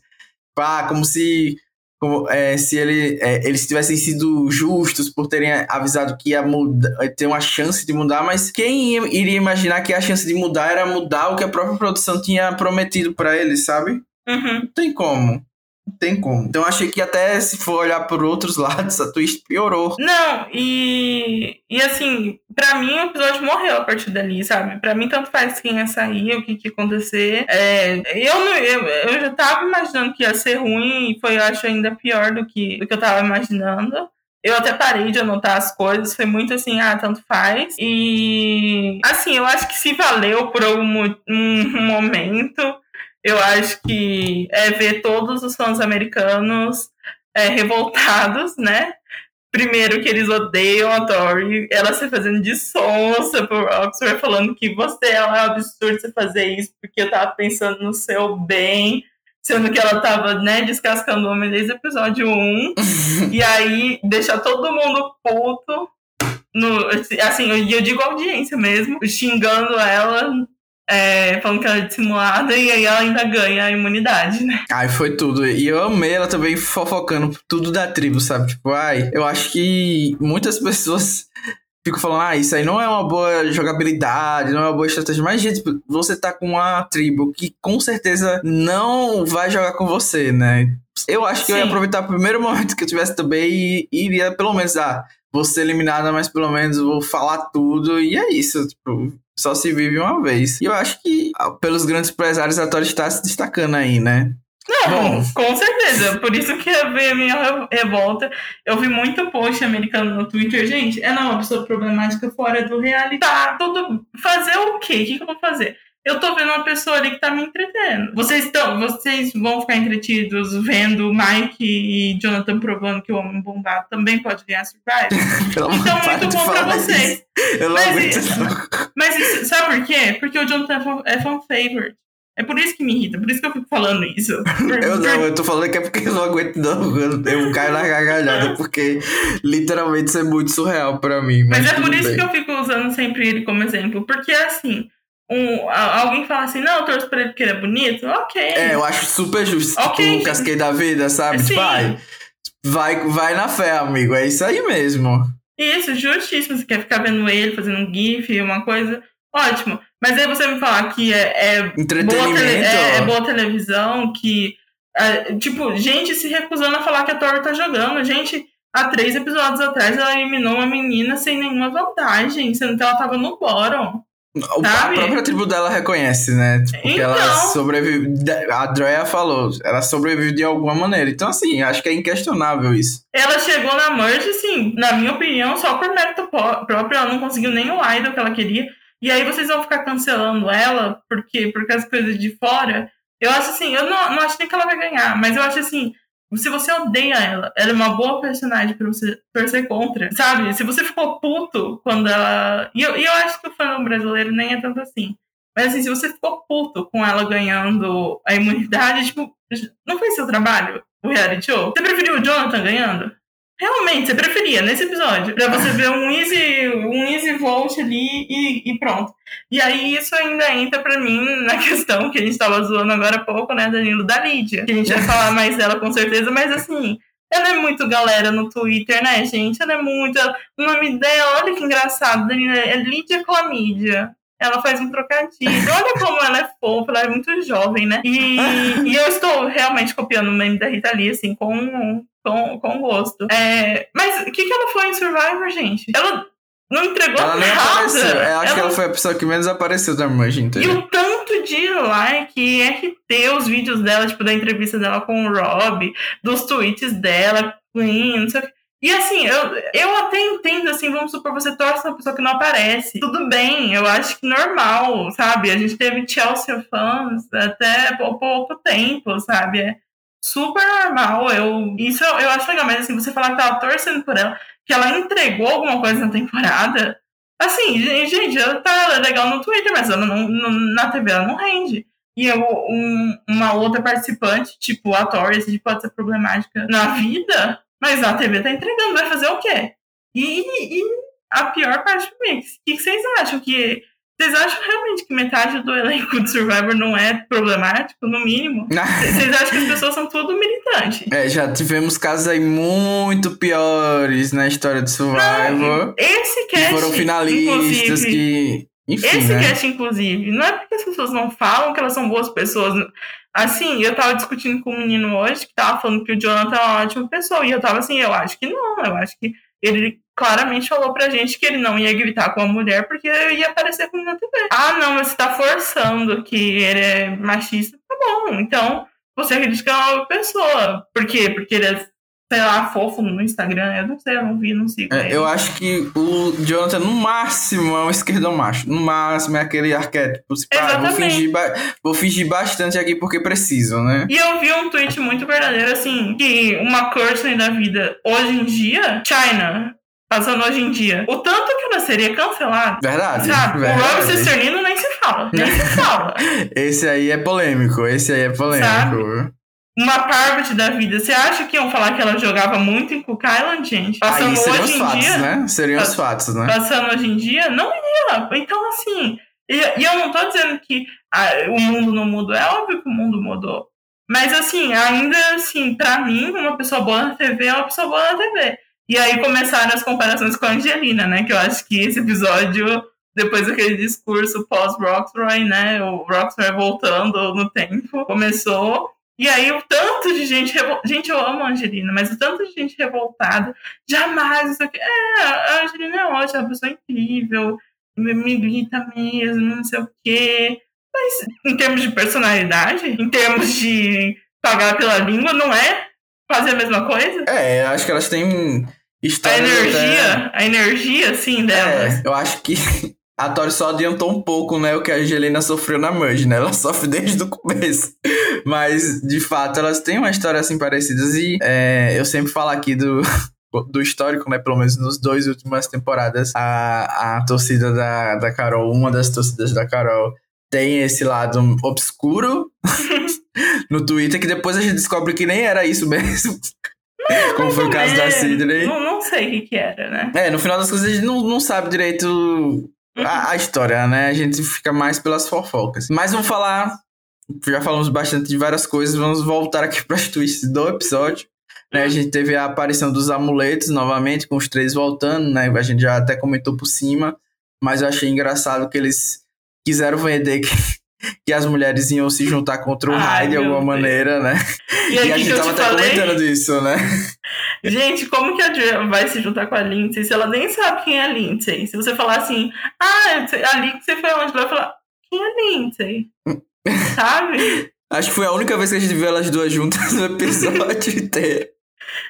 Pá, como se como, é, se ele, é, eles tivessem sido justos por terem avisado que ia mudar, ter uma chance de mudar, mas quem ia, iria imaginar que a chance de mudar era mudar o que a própria produção tinha prometido para eles, sabe? Uhum. Não tem como. Não tem como. Então achei que até se for olhar por outros lados, a twist piorou. Não, e, e assim, pra mim o episódio morreu a partir dali, sabe? Pra mim, tanto faz quem ia sair, o que, que ia acontecer. É, eu, eu, eu já tava imaginando que ia ser ruim, e foi, eu acho, ainda pior do que, do que eu tava imaginando. Eu até parei de anotar as coisas, foi muito assim, ah, tanto faz. E assim, eu acho que se valeu por algum um momento eu acho que é ver todos os fãs americanos é, revoltados, né? Primeiro que eles odeiam a Tori, ela se fazendo de sonsa por Oxford, falando que você é um absurdo você fazer isso, porque eu tava pensando no seu bem, sendo que ela tava, né, descascando o homem desde o episódio 1, e aí deixar todo mundo puto, no, assim, eu, eu digo audiência mesmo, xingando ela é, falando que ela é dissimulada e aí ela ainda ganha a imunidade, né? Ai, foi tudo. E eu amei ela também fofocando tudo da tribo, sabe? Tipo, ai, eu acho que muitas pessoas ficam falando, ah, isso aí não é uma boa jogabilidade, não é uma boa estratégia. Mas, gente, você tá com uma tribo que com certeza não vai jogar com você, né? Eu acho que Sim. eu ia aproveitar o primeiro momento que eu tivesse também e iria pelo menos, ah, vou ser eliminada, mas pelo menos vou falar tudo. E é isso, tipo, só se vive uma vez. E eu acho que, ah, pelos grandes empresários, a Tori está se destacando aí, né? Não, Bom. com certeza. Por isso que eu vi a minha revolta. Eu vi muito post americano no Twitter. Gente, ela é uma pessoa problemática fora do reality. Tá, tudo. Fazer o quê? O que, que eu vou fazer? Eu tô vendo uma pessoa ali que tá me entretendo. Vocês estão, vocês vão ficar entretidos vendo Mike e Jonathan provando que o homem bombado também pode ganhar Survivor? então, muito bom pra vocês. Eu não mas, isso, mas isso, sabe por quê? Porque o Jonathan é fan favorite. É por isso que me irrita, por isso que eu fico falando isso. Por, eu não, eu tô falando que é porque eu não aguento, não. Eu caio na gargalhada, porque literalmente isso é muito surreal pra mim. Mas, mas é por isso bem. que eu fico usando sempre ele como exemplo. Porque assim, um, alguém fala assim, não, eu torço pra ele porque ele é bonito, ok. É, eu acho super justo. Okay. Tipo, casquei da vida, sabe? Sim. Vai, vai, vai na fé, amigo. É isso aí mesmo. Isso, justíssimo. Você quer ficar vendo ele fazendo um GIF, uma coisa. Ótimo. Mas aí você me falar que é, é, boa, tele, é, é boa televisão, que. É, tipo, gente se recusando a falar que a Tori tá jogando. Gente, há três episódios atrás ela eliminou uma menina sem nenhuma vantagem, sendo que ela tava no bottom. A própria tribo dela reconhece, né? Porque então... ela sobrevive. A Drea falou, ela sobrevive de alguma maneira. Então, assim, acho que é inquestionável isso. Ela chegou na merge, assim, na minha opinião, só por mérito próprio. Ela não conseguiu nem o idol que ela queria. E aí vocês vão ficar cancelando ela porque, porque as coisas de fora. Eu acho assim, eu não, não acho nem que ela vai ganhar, mas eu acho assim, se você odeia ela, ela é uma boa personagem pra você torcer contra, sabe? Se você ficou puto quando ela. E eu, e eu acho que o fã brasileiro nem é tanto assim. Mas assim, se você ficou puto com ela ganhando a imunidade, tipo, não foi seu trabalho o reality show? Você preferiu o Jonathan ganhando? Realmente, você preferia nesse episódio, pra você ver um easy, um easy volt ali e, e pronto. E aí isso ainda entra pra mim na questão que a gente tava zoando agora há pouco, né, Danilo, da Lídia. Que a gente vai falar mais dela com certeza, mas assim, ela é muito galera no Twitter, né, gente? Ela é muito. O nome dela, olha que engraçado, Danilo, é Lídia Clamídia. Ela faz um trocadilho. Olha como ela é fofa, ela é muito jovem, né? E, e eu estou realmente copiando o meme da Rita Lee, assim, com, com, com gosto. É, mas o que, que ela foi em Survivor, gente? Ela não entregou ela nada. Apareceu. Eu acho ela... que ela foi a pessoa que menos apareceu da Merge inteira. E o tanto de like, RT, os vídeos dela, tipo, da entrevista dela com o Rob, dos tweets dela, Queen, não sei o que. E assim, eu, eu até entendo, assim, vamos supor, você torce uma pessoa que não aparece. Tudo bem, eu acho que normal, sabe? A gente teve Chelsea fãs até pouco tempo, sabe? É super normal. Eu, isso eu, acho legal, mas assim, você falar que tava torcendo por ela, que ela entregou alguma coisa na temporada. Assim, gente, ela tá legal no Twitter, mas ela não, não na TV ela não rende. E eu, um, uma outra participante, tipo a assim, pode ser problemática na vida, mas a TV tá entregando, vai fazer o quê? E, e a pior parte do mix, o que, que vocês acham? Que vocês acham realmente que metade do elenco de Survivor não é problemático, no mínimo? Vocês acham que as pessoas são tudo militantes? É, já tivemos casos aí muito piores na história de Survivor. Não, esse cast, que foram finalistas que. Enfim, esse né? cast, inclusive, não é porque as pessoas não falam que elas são boas pessoas. Assim, eu tava discutindo com um menino hoje que tava falando que o Jonathan é uma ótima pessoa. E eu tava assim, eu acho que não, eu acho que ele claramente falou pra gente que ele não ia gritar com a mulher porque ia aparecer com na TV. Ah, não, mas você tá forçando que ele é machista. Tá bom, então você acredita que é uma pessoa. Por quê? Porque ele é sei lá, fofo no Instagram. Eu não sei, eu não vi, não sigo. É, eu acho que o Jonathan, no máximo, é um esquerdão macho. No máximo, é aquele arquétipo. Ah, vou, fingir vou fingir bastante aqui porque preciso, né? E eu vi um tweet muito verdadeiro, assim, que uma Courtney da vida, hoje em dia, China, passando hoje em dia, o tanto que ela seria cancelada. Verdade. Sabe? Verdade. O Rob Cisternino nem se fala. Nem se fala. Esse aí é polêmico. Esse aí é polêmico. Sabe? Uma Parvati da vida. Você acha que iam falar que ela jogava muito em Cook Island, gente? Passando Aí seriam hoje os fatos, dia, né? Seriam os fatos, né? Passando hoje em dia, não ia. Então, assim, e, e eu não tô dizendo que ah, o mundo não mudou. É óbvio que o mundo mudou. Mas, assim, ainda assim, pra mim, uma pessoa boa na TV é uma pessoa boa na TV. E aí começaram as comparações com a Angelina, né? Que eu acho que esse episódio, depois daquele discurso pós-Roxroy, né? O Roxroy voltando no tempo, começou e aí o tanto de gente revol... Gente, eu amo a Angelina, mas o tanto de gente revoltada, jamais isso aqui. É, a Angelina é ótima, é uma pessoa incrível, milita mesmo, não sei o quê. Mas em termos de personalidade, em termos de pagar pela língua, não é fazer a mesma coisa? É, acho que elas têm. A energia, até... a energia, sim, delas. É, eu acho que a Tori só adiantou um pouco, né, o que a Angelina sofreu na Merge, né? Ela sofre desde o começo. Mas, de fato, elas têm uma história assim parecidas e é, eu sempre falo aqui do, do histórico, né? Pelo menos nos dois últimas temporadas, a, a torcida da, da Carol, uma das torcidas da Carol, tem esse lado obscuro no Twitter que depois a gente descobre que nem era isso mesmo. Como foi o caso da Sidney. Não, não sei o que, que era, né? É, no final das coisas a gente não, não sabe direito a, a, história, né? A gente fica mais pelas fofocas. Mas vamos falar. Já falamos bastante de várias coisas. Vamos voltar aqui para as twists do episódio. Né? A gente teve a aparição dos amuletos novamente, com os três voltando, né? A gente já até comentou por cima. Mas eu achei engraçado que eles quiseram vender que, que as mulheres iam se juntar contra o Rai de alguma Deus. maneira, né? E, e a gente tava até falei? comentando disso, né? Gente, como que a Joy vai se juntar com a Lindsay se ela nem sabe quem é a Lindsay? Se você falar assim, ah, a Lindsay foi onde? Ela vai falar, quem é a Lindsay? sabe? Acho que foi a única vez que a gente viu elas duas juntas no episódio inteiro.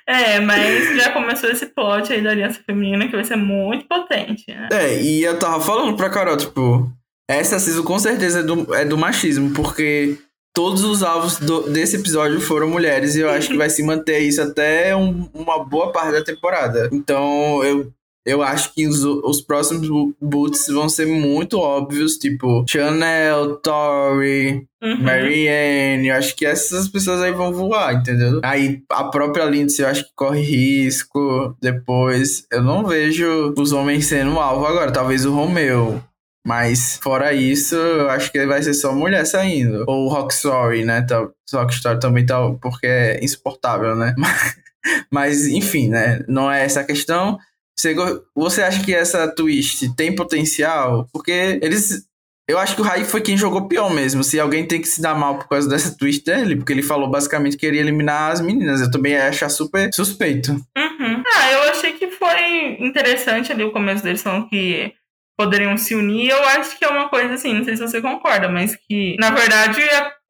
É, mas já começou esse plot aí da aliança feminina que vai ser muito potente, né? É, e eu tava falando pra Carol, tipo, essa season com certeza é do, é do machismo, porque todos os alvos do, desse episódio foram mulheres e eu acho que vai se manter isso até um, uma boa parte da temporada. Então eu eu acho que os, os próximos boots vão ser muito óbvios, tipo Chanel, Tori, uhum. Marianne. Eu acho que essas pessoas aí vão voar, entendeu? Aí a própria Lindsay eu acho que corre risco. Depois, eu não vejo os homens sendo alvo agora. Talvez o Romeu. Mas, fora isso, eu acho que vai ser só mulher saindo. Ou Rockstory, né? Tá, Rockstory também tá, porque é insuportável, né? Mas, enfim, né? Não é essa a questão. Você, você acha que essa twist tem potencial? Porque eles. Eu acho que o Raí foi quem jogou pior mesmo. Se alguém tem que se dar mal por causa dessa twist dele, porque ele falou basicamente que queria eliminar as meninas. Eu também ia achar super suspeito. Uhum. Ah, eu achei que foi interessante ali o começo deles falando que poderiam se unir. Eu acho que é uma coisa assim, não sei se você concorda, mas que na verdade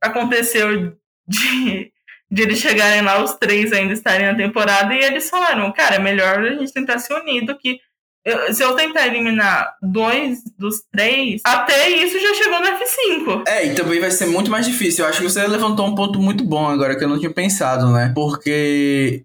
aconteceu de de eles chegarem lá, os três ainda estarem na temporada, e eles falaram, cara, é melhor a gente tentar se unir do que. Eu, se eu tentar eliminar dois dos três, até isso já chegou no F5. É, e também vai ser muito mais difícil. Eu acho que você levantou um ponto muito bom agora que eu não tinha pensado, né? Porque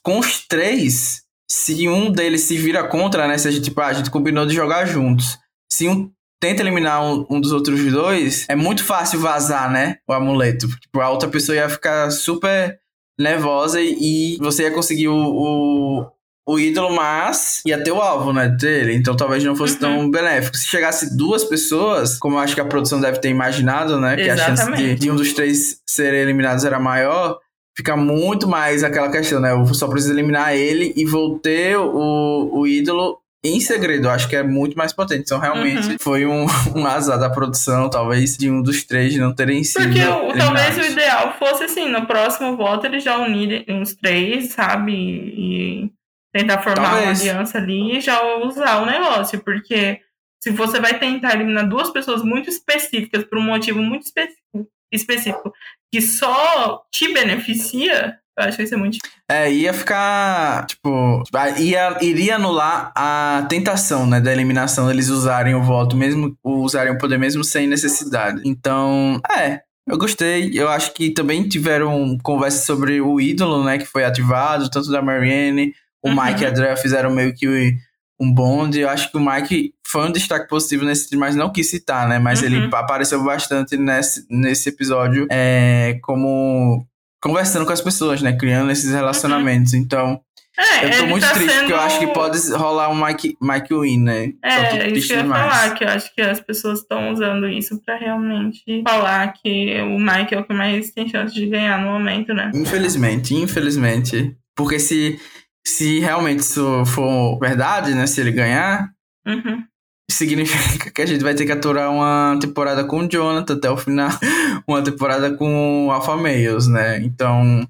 com os três, se um deles se vira contra, né? Se a gente, tipo, ah, a gente combinou de jogar juntos. Se um tenta eliminar um, um, dos outros dois, é muito fácil vazar, né? O amuleto. Tipo, a outra pessoa ia ficar super nervosa e, você ia conseguir o, o, o, ídolo, mas ia ter o alvo, né? Dele. Então talvez não fosse uhum. tão benéfico. Se chegasse duas pessoas, como eu acho que a produção deve ter imaginado, né? Que Exatamente. a chance de, de um dos três serem eliminados era maior fica muito mais aquela questão, né? Eu só preciso eliminar ele e vou ter o, o ídolo em segredo, eu acho que é muito mais potente. Então, realmente, uhum. foi um, um azar da produção, talvez, de um dos três não terem sido. Porque o, talvez o ideal fosse assim, no próximo voto eles já unirem os três, sabe? E tentar formar talvez. uma aliança ali e já usar o negócio. Porque se você vai tentar eliminar duas pessoas muito específicas por um motivo muito específico, específico que só te beneficia, eu acho que isso é muito. É, ia ficar, tipo, ia, iria anular a tentação, né, da eliminação deles usarem o voto, mesmo, usarem o poder mesmo sem necessidade. Então, é, eu gostei. Eu acho que também tiveram conversa sobre o ídolo, né, que foi ativado, tanto da Marianne, o uhum. Mike e a Andrea fizeram meio que um bonde. Eu acho que o Mike foi um destaque positivo nesse mas não quis citar, né? Mas uhum. ele apareceu bastante nesse, nesse episódio é, como conversando com as pessoas, né? Criando esses relacionamentos. Uhum. Então, é, eu tô muito tá triste, sendo... porque eu acho que pode rolar um Mike, Mike Win, né? É, isso que eu ia falar, que eu acho que as pessoas estão usando isso pra realmente falar que o Mike é o que mais tem chance de ganhar no momento, né? Infelizmente, infelizmente. Porque se, se realmente isso for verdade, né? Se ele ganhar, uhum significa que a gente vai ter que aturar uma temporada com o Jonathan até o final, uma temporada com o Alpha Males, né? Então,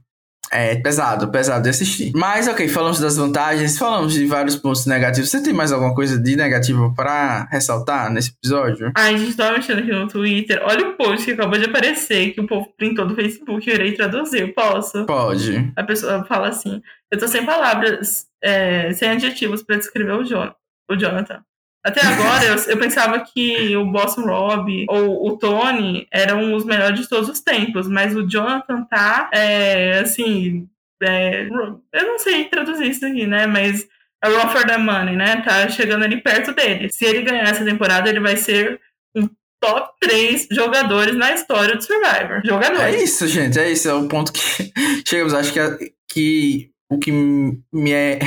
é pesado, pesado de assistir. Mas, ok, falamos das vantagens, falamos de vários pontos negativos. Você tem mais alguma coisa de negativo para ressaltar nesse episódio? Ai, a gente tava mexendo aqui no Twitter. Olha o post que acabou de aparecer, que o povo printou do Facebook. Eu irei traduzir, posso? Pode. A pessoa fala assim: Eu tô sem palavras, é, sem adjetivos para descrever o, John, o Jonathan. Até agora eu, eu, pensava que o Boston Rob ou o Tony eram os melhores de todos os tempos, mas o Jonathan tá, é, assim, é, eu não sei traduzir isso aqui, né? Mas a Raw for the Money, né? Tá chegando ali perto dele. Se ele ganhar essa temporada, ele vai ser um top 3 jogadores na história do Survivor. Jogadores. É isso, gente. É isso. É o ponto que chegamos. Acho que, que o que me é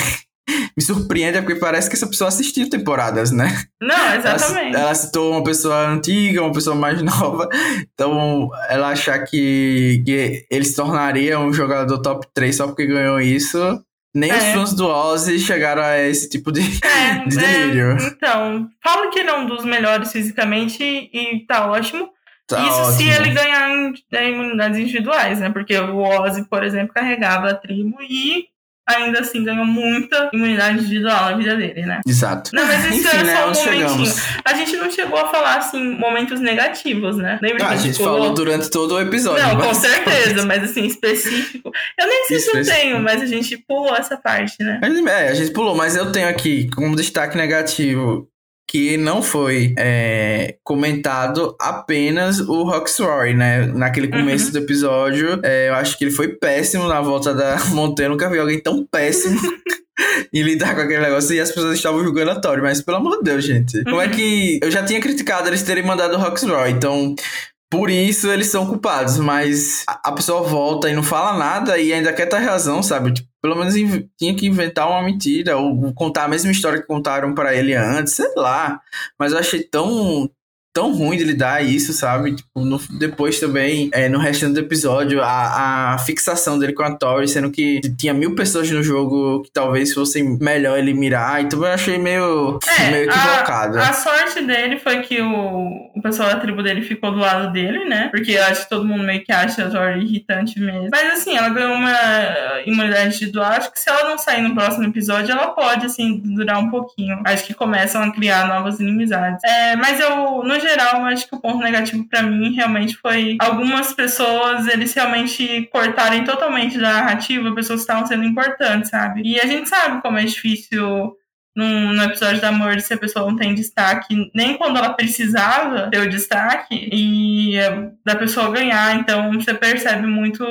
me surpreende é porque parece que essa pessoa assistiu temporadas, né? Não, exatamente. Ela, ela citou uma pessoa antiga, uma pessoa mais nova. Então, ela achar que, que ele se tornaria um jogador top 3 só porque ganhou isso. Nem é. os fãs do Ozzy chegaram a esse tipo de, é, de delírio. É, então, fala que ele é um dos melhores fisicamente e tá ótimo. Tá Isso ótimo. se ele ganhar em, em imunidades individuais, né? Porque o Ozzy, por exemplo, carregava a tribo e ainda assim ganhou muita imunidade individual na vida dele, né? Exato. Não, mas isso Enfim, é só né, um momentinho. Chegamos. A gente não chegou a falar, assim, momentos negativos, né? Lembra ah, que a gente, falou... falou durante todo o episódio. Não, com certeza, mas assim, específico. Eu nem sei se eu tenho, mas a gente pulou essa parte, né? É, a gente pulou, mas eu tenho aqui como destaque negativo que não foi é, comentado apenas o Roxroy, né? Naquele uhum. começo uhum. do episódio, é, eu acho que ele foi péssimo na volta da montanha. Eu nunca vi alguém tão péssimo em lidar com aquele negócio e as pessoas estavam julgando a Tori, mas pelo amor de Deus, gente. Como é uhum. que. Eu já tinha criticado eles terem mandado o Roxroy, então. Por isso eles são culpados, mas a pessoa volta e não fala nada e ainda quer ter razão, sabe? Tipo, pelo menos tinha que inventar uma mentira ou contar a mesma história que contaram para ele antes, sei lá. Mas eu achei tão tão ruim de lidar isso, sabe? Tipo, no, depois também, é, no resto do episódio, a, a fixação dele com a Tori, sendo que tinha mil pessoas no jogo que talvez fossem melhor ele mirar, então eu achei meio, é, meio equivocado. A, a, sorte dele foi que o, o pessoal da tribo dele ficou do lado dele, né? Porque eu acho que todo mundo meio que acha a Tori irritante mesmo. Mas assim, ela ganhou uma imunidade individual, acho que se ela não sair no próximo episódio, ela pode, assim, durar um pouquinho. Acho que começam a criar novas inimizades. É, mas eu, no geral, acho que o ponto negativo para mim realmente foi algumas pessoas, eles realmente cortarem totalmente da narrativa, pessoas que estavam sendo importantes, sabe? E a gente sabe como é difícil num, episódio da Amor se a pessoa não tem destaque, nem quando ela precisava ter o destaque, e é, da pessoa ganhar. Então você percebe muito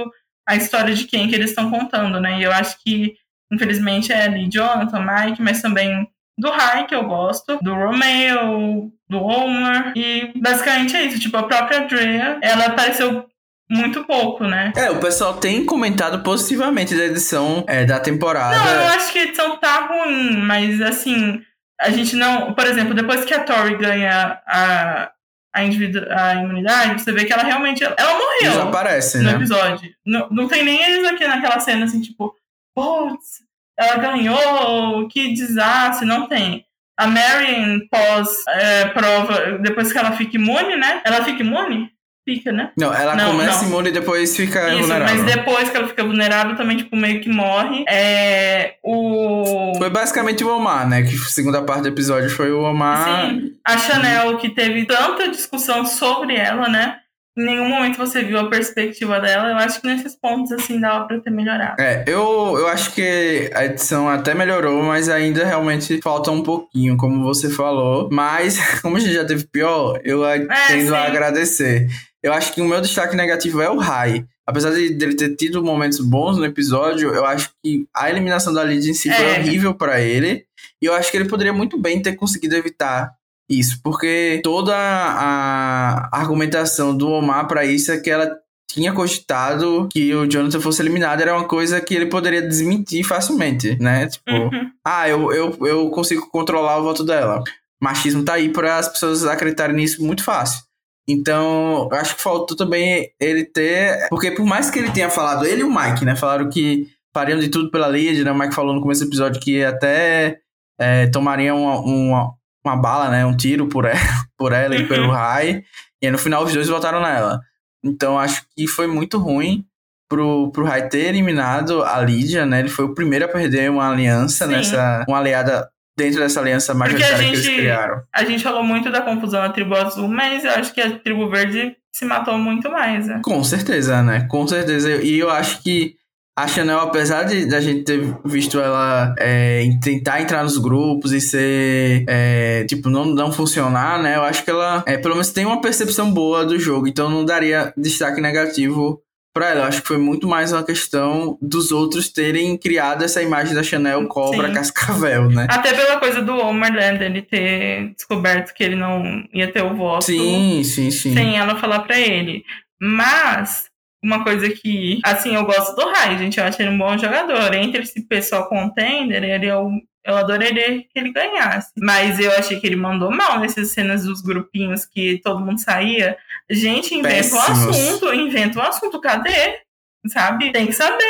a história de quem que eles estão contando, né? E eu acho que, infelizmente, é ali Jonathan, Mike, mas também do Rai, que eu gosto, do Romeo, do Homer, e basicamente é isso. Tipo, a própria Drea, ela apareceu muito pouco, né? É, o pessoal tem comentado positivamente da edição é, da temporada. Não, eu acho que a edição tá ruim, mas assim, a gente não. Por exemplo, depois que a Tori ganha a, a, individu a imunidade, você vê que ela realmente. Ela morreu. Desaparece, no né? episódio. Não, não tem nem eles aqui naquela cena assim, tipo, putz, ela ganhou, que desastre, não tem. A Marion pós é, prova, depois que ela fica imune, né? Ela fica imune? Fica, né? Não, ela não, começa não. imune e depois fica Isso, vulnerável. Mas depois que ela fica vulnerável, também, tipo, meio que morre. É. O. Foi basicamente o Omar, né? Que segunda parte do episódio foi o Omar. Sim. A Chanel, que teve tanta discussão sobre ela, né? Em nenhum momento você viu a perspectiva dela. Eu acho que nesses pontos, assim, dava pra ter melhorado. É, eu, eu acho que a edição até melhorou, mas ainda realmente falta um pouquinho, como você falou. Mas, como a gente já teve pior, eu é, tendo sim. a agradecer. Eu acho que o meu destaque negativo é o Rai. Apesar de ele ter tido momentos bons no episódio, eu acho que a eliminação da Lid em si é. foi horrível para ele. E eu acho que ele poderia muito bem ter conseguido evitar isso, porque toda a argumentação do Omar para isso é que ela tinha cogitado que o Jonathan fosse eliminado, era uma coisa que ele poderia desmentir facilmente, né? Tipo, uhum. ah, eu, eu, eu consigo controlar o voto dela. Machismo tá aí para as pessoas acreditarem nisso muito fácil. Então, acho que faltou também ele ter. Porque por mais que ele tenha falado, ele e o Mike, né? Falaram que fariam de tudo pela Lid, né? O Mike falou no começo do episódio que até é, tomariam uma, uma, uma bala, né? Um tiro por ela, por ela e pelo uhum. Rai. E aí no final os dois votaram nela. Então acho que foi muito ruim pro, pro Rai ter eliminado a Lídia, né? Ele foi o primeiro a perder uma aliança Sim. nessa. Uma aliada dentro dessa aliança majoritária gente, que eles criaram. A gente falou muito da confusão na tribo azul, mas eu acho que a tribo verde se matou muito mais, né? Com certeza, né? Com certeza. E eu acho que a Chanel, apesar de a gente ter visto ela é, tentar entrar nos grupos e ser, é, tipo, não, não funcionar, né? Eu acho que ela, é, pelo menos, tem uma percepção boa do jogo, então não daria destaque negativo para ela. Eu acho que foi muito mais uma questão dos outros terem criado essa imagem da Chanel cobra Sim. cascavel, né? Até pela coisa do Homerland, ele ter descoberto que ele não ia ter o voto. Sim, sim, sim. Sem ela falar para ele. Mas uma coisa que, assim, eu gosto do Rai, gente. Eu acho ele um bom jogador. Entre esse pessoal contender, ele é o eu adoraria que ele ganhasse. Mas eu achei que ele mandou mal nessas cenas dos grupinhos que todo mundo saía. Gente, inventa o um assunto, inventa o um assunto. Cadê? Sabe? Tem que saber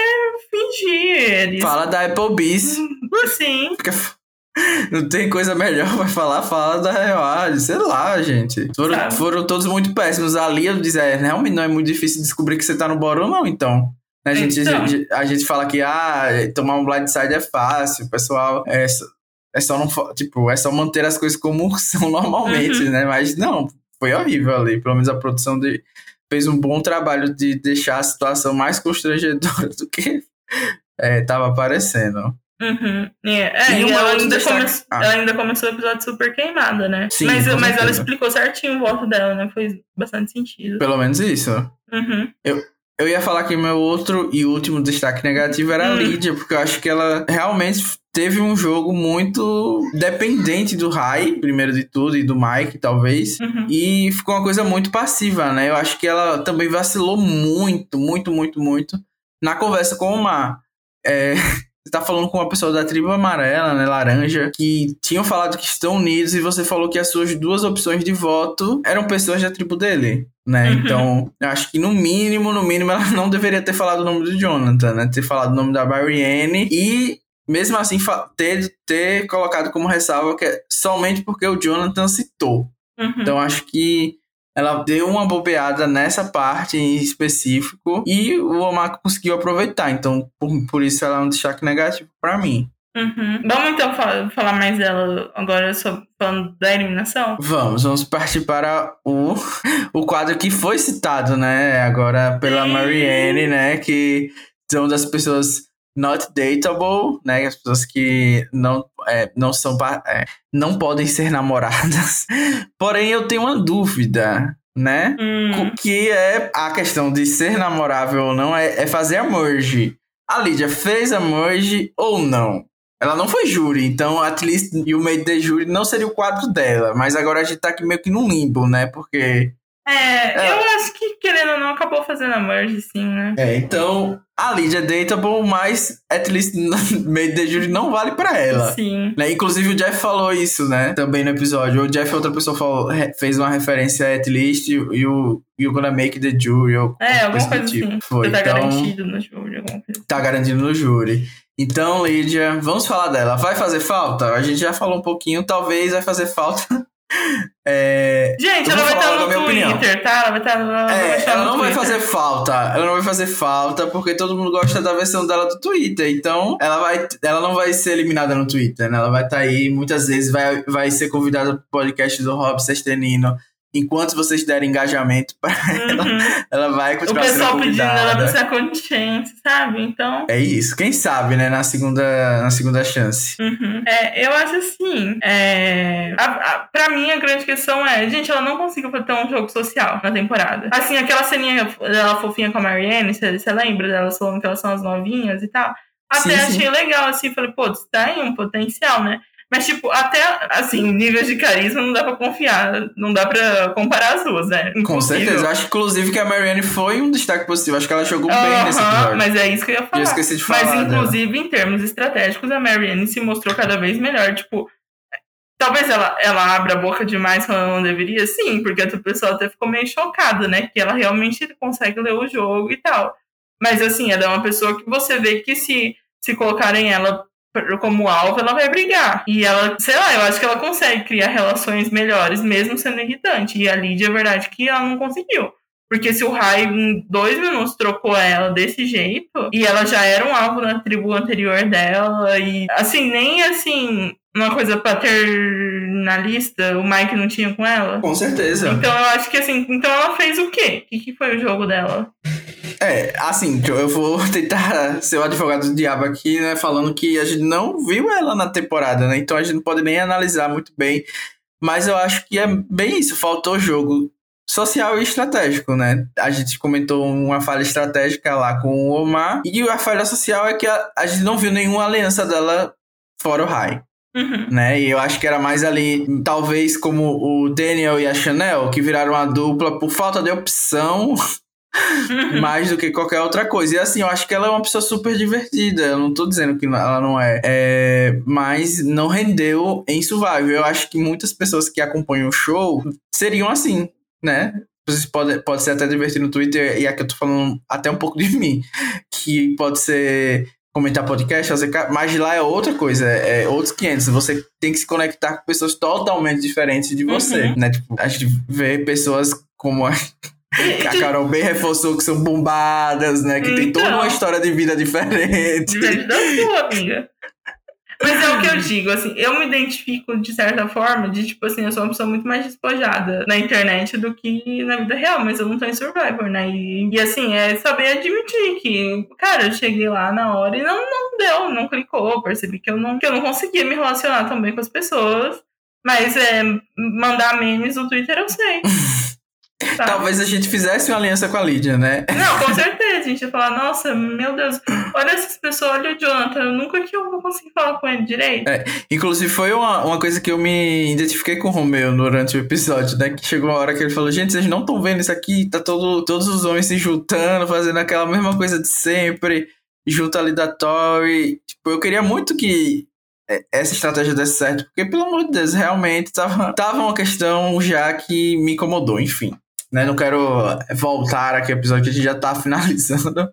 fingir. Eles... Fala da Applebee's. Sim. Fica não tem coisa melhor pra falar, fala da real, sei lá, gente. Foram, foram todos muito péssimos. Ali eu disse, é, realmente não é muito difícil descobrir que você tá no Borão, não, então. A gente, então. a, a, gente fala que, ah, tomar um blindside é fácil, pessoal, é, é só não, tipo, é só manter as coisas como são normalmente, uhum. né? Mas não, foi horrível ali. Pelo menos a produção de, fez um bom trabalho de deixar a situação mais constrangedora do que é, tava aparecendo. Uhum. É, é e, ela ainda, come... ah. ela ainda começou o episódio super queimada, né? Sim, mas mas ela explicou certinho o voto dela, né? Foi bastante sentido. Pelo menos isso. Uhum. Eu, eu ia falar que meu outro e último destaque negativo era hum. a Lídia, porque eu acho que ela realmente teve um jogo muito dependente do Rai, primeiro de tudo, e do Mike, talvez. Uhum. E ficou uma coisa muito passiva, né? Eu acho que ela também vacilou muito, muito, muito, muito na conversa com o Mar. É, você tá falando com uma pessoa da tribo amarela, né, laranja, que tinham falado que estão unidos e você falou que as suas duas opções de voto eram pessoas da tribo dele, né? Uhum. Então, eu acho que no mínimo, no mínimo, ela não deveria ter falado o nome do Jonathan, né? Ter falado o nome da Marianne e mesmo assim ter, ter colocado como ressalva que é somente porque o Jonathan citou. Uhum. Então acho que ela deu uma bobeada nessa parte em específico e o Omar conseguiu aproveitar. Então, por, por isso ela é um destaque negativo para mim. Uhum. Vamos então falar, falar mais dela agora sobre, falando da eliminação? Vamos, vamos partir para o, o quadro que foi citado, né? Agora pela Marianne, né? Que são das pessoas not dateable, né? As pessoas que não, é, não são é, não podem ser namoradas. Porém, eu tenho uma dúvida, né? Hum. Que é a questão de ser namorável ou não é, é fazer a merge. A Lídia fez a merge ou não? Ela não foi júri, então at least e o meio de júri não seria o quadro dela. Mas agora a gente tá aqui meio que num limbo, né? Porque é, é, eu acho que, querendo ou não, acabou fazendo a merge, sim, né? É, então a Lídia é dateable, mas at least meio de jury não vale pra ela. Sim. Né? Inclusive o Jeff falou isso, né? Também no episódio. O Jeff, outra pessoa, falou, fez uma referência a at least e o You're Gonna Make the Jury. Ou é, alguma coisa tipo. assim. Foi. Você tá então, garantido no júri, alguma coisa Tá garantido no júri. Então, Lídia, vamos falar dela. Vai fazer falta? A gente já falou um pouquinho, talvez vai fazer falta É, Gente, ela vai estar no Twitter, opinião. tá? Ela vai estar no, é, ela não vai fazer falta. Ela não vai fazer falta porque todo mundo gosta da versão dela do Twitter. Então, ela vai, ela não vai ser eliminada no Twitter, né? Ela vai estar aí, muitas vezes vai, vai ser convidada pro podcast do Rob Sestenino enquanto vocês derem engajamento para ela, uhum. ela vai continuar sendo. O pessoal pedindo ela pra ser consciente, sabe? Então... É isso. Quem sabe, né? Na segunda, na segunda chance. Uhum. É, eu acho assim, é... A, a, pra mim a grande questão é, gente, ela não conseguiu ter um jogo social na temporada. Assim, aquela ceninha dela fofinha com a Marianne, você lembra delas falando que elas são as novinhas e tal? Até sim, achei sim. legal, assim, falei, pô, tá aí um potencial, né? Mas, tipo, até, assim, níveis de carisma não dá pra confiar, não dá pra comparar as duas, né? Impossível. Com certeza. Eu acho, inclusive, que a Marianne foi um destaque positivo. Acho que ela jogou uh -huh, bem nesse episódio. Mas é isso que eu ia falar. Eu esqueci de falar. Mas, inclusive, dela. em termos estratégicos, a Marianne se mostrou cada vez melhor. Tipo, talvez ela, ela abra a boca demais quando ela não deveria, sim, porque a pessoa até ficou meio chocada, né? Que ela realmente consegue ler o jogo e tal. Mas, assim, ela é uma pessoa que você vê que se, se colocarem ela como alvo, ela vai brigar. E ela, sei lá, eu acho que ela consegue criar relações melhores, mesmo sendo irritante. E a Lídia, é verdade que ela não conseguiu. Porque se o Rai em dois minutos trocou ela desse jeito, e ela já era um alvo na tribo anterior dela, e assim, nem assim, uma coisa paternalista o Mike não tinha com ela. Com certeza. Então eu acho que assim, então ela fez o quê? O que, que foi o jogo dela? É, assim, eu vou tentar ser o advogado do diabo aqui, né? Falando que a gente não viu ela na temporada, né? Então a gente não pode nem analisar muito bem. Mas eu acho que é bem isso, faltou jogo social e estratégico, né? A gente comentou uma falha estratégica lá com o Omar. E a falha social é que a, a gente não viu nenhuma aliança dela fora o High. Uhum. Né? E eu acho que era mais ali, talvez como o Daniel e a Chanel, que viraram uma dupla por falta de opção. mais do que qualquer outra coisa. E assim, eu acho que ela é uma pessoa super divertida. Eu não tô dizendo que ela não é. é mas não rendeu em Survival. Eu acho que muitas pessoas que acompanham o show seriam assim, né? Vocês podem pode ser até divertir no Twitter, e aqui eu tô falando até um pouco de mim, que pode ser comentar podcast, fazer, mas lá é outra coisa, é, é outros 500. Você tem que se conectar com pessoas totalmente diferentes de você, uhum. né? Tipo, a gente vê pessoas como a a Carol bem reforçou que são bombadas, né? Que então, tem toda uma então. história de vida diferente. Diferente da sua, amiga. Mas é o que eu digo, assim, eu me identifico de certa forma de, tipo assim, eu sou uma pessoa muito mais despojada na internet do que na vida real, mas eu não tô em Survivor, né? E, e assim, é saber admitir que, cara, eu cheguei lá na hora e não, não deu, não clicou, percebi que eu não, que eu não conseguia me relacionar também com as pessoas. Mas é, mandar memes no Twitter eu sei. Tá? Talvez a gente fizesse uma aliança com a Lídia, né? Não, com certeza. A gente ia falar, nossa, meu Deus, olha essas pessoas, olha o Jonathan, eu nunca que eu vou conseguir falar com ele direito. É, inclusive, foi uma, uma coisa que eu me identifiquei com o Romeu durante o episódio, né? Que chegou a hora que ele falou, gente, vocês não estão vendo isso aqui, tá todo, todos os homens se juntando, fazendo aquela mesma coisa de sempre, junto ali da Tori. Tipo, eu queria muito que essa estratégia desse certo, porque, pelo amor de Deus, realmente tava, tava uma questão já que me incomodou, enfim. Né? Não quero voltar aqui ao episódio que a gente já tá finalizando.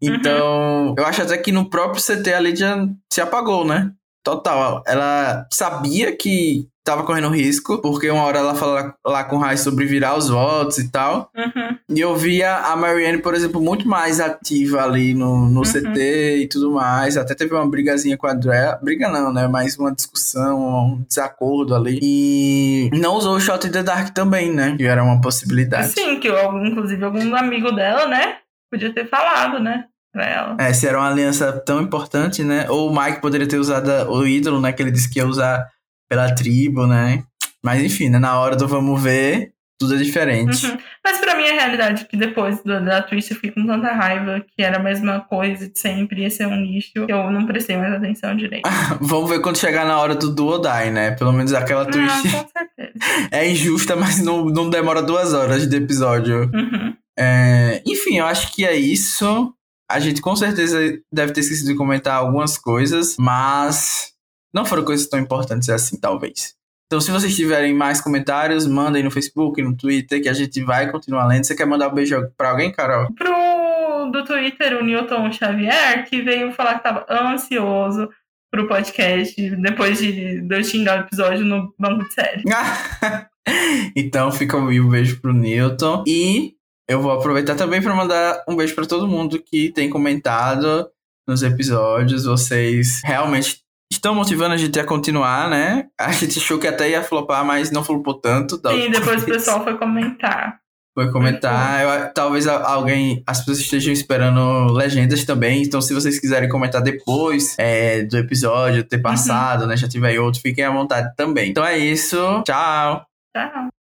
Então, uhum. eu acho até que no próprio CT a Lídia se apagou, né? Total. Ela sabia que tava correndo risco, porque uma hora ela fala lá com o Rai sobre virar os votos e tal. Uhum. E eu via a Marianne, por exemplo, muito mais ativa ali no, no uhum. CT e tudo mais. Até teve uma brigazinha com a Andrea. Briga não, né? Mas uma discussão, um desacordo ali. E não usou o Shot in the Dark também, né? Que era uma possibilidade. Sim, que eu, inclusive algum amigo dela, né? Podia ter falado, né? Pra ela. É, se era uma aliança tão importante, né? Ou o Mike poderia ter usado o ídolo, né? Que ele disse que ia usar pela tribo, né? Mas enfim, né? na hora do vamos ver, tudo é diferente. Uhum. Mas pra mim a realidade é que depois do, da Twitch eu fiquei com tanta raiva que era a mesma coisa de sempre, ia ser um lixo, que eu não prestei mais atenção direito. Vamos ver quando chegar na hora do Do Die, né? Pelo menos aquela Twitch. Ah, com certeza. é injusta, mas não, não demora duas horas de episódio. Uhum. É, enfim, eu acho que é isso. A gente com certeza deve ter esquecido de comentar algumas coisas, mas não foram coisas tão importantes assim, talvez. Então, se vocês tiverem mais comentários, mandem no Facebook, no Twitter, que a gente vai continuar lendo. Você quer mandar um beijo pra alguém, Carol? Pro do Twitter, o Newton Xavier, que veio falar que tava ansioso pro podcast depois de, de eu xingar o episódio no banco de série. então, fica um beijo pro Newton. E eu vou aproveitar também para mandar um beijo para todo mundo que tem comentado nos episódios. Vocês realmente estão motivando a gente a continuar, né? A gente achou que até ia flopar, mas não flopou tanto. Sim, depois o pessoal foi comentar. Foi comentar. Eu, talvez alguém, as pessoas estejam esperando legendas também. Então, se vocês quiserem comentar depois é, do episódio ter uhum. passado, uhum. né? Já tiver outro, fiquem à vontade também. Então é isso. Tchau. Tchau.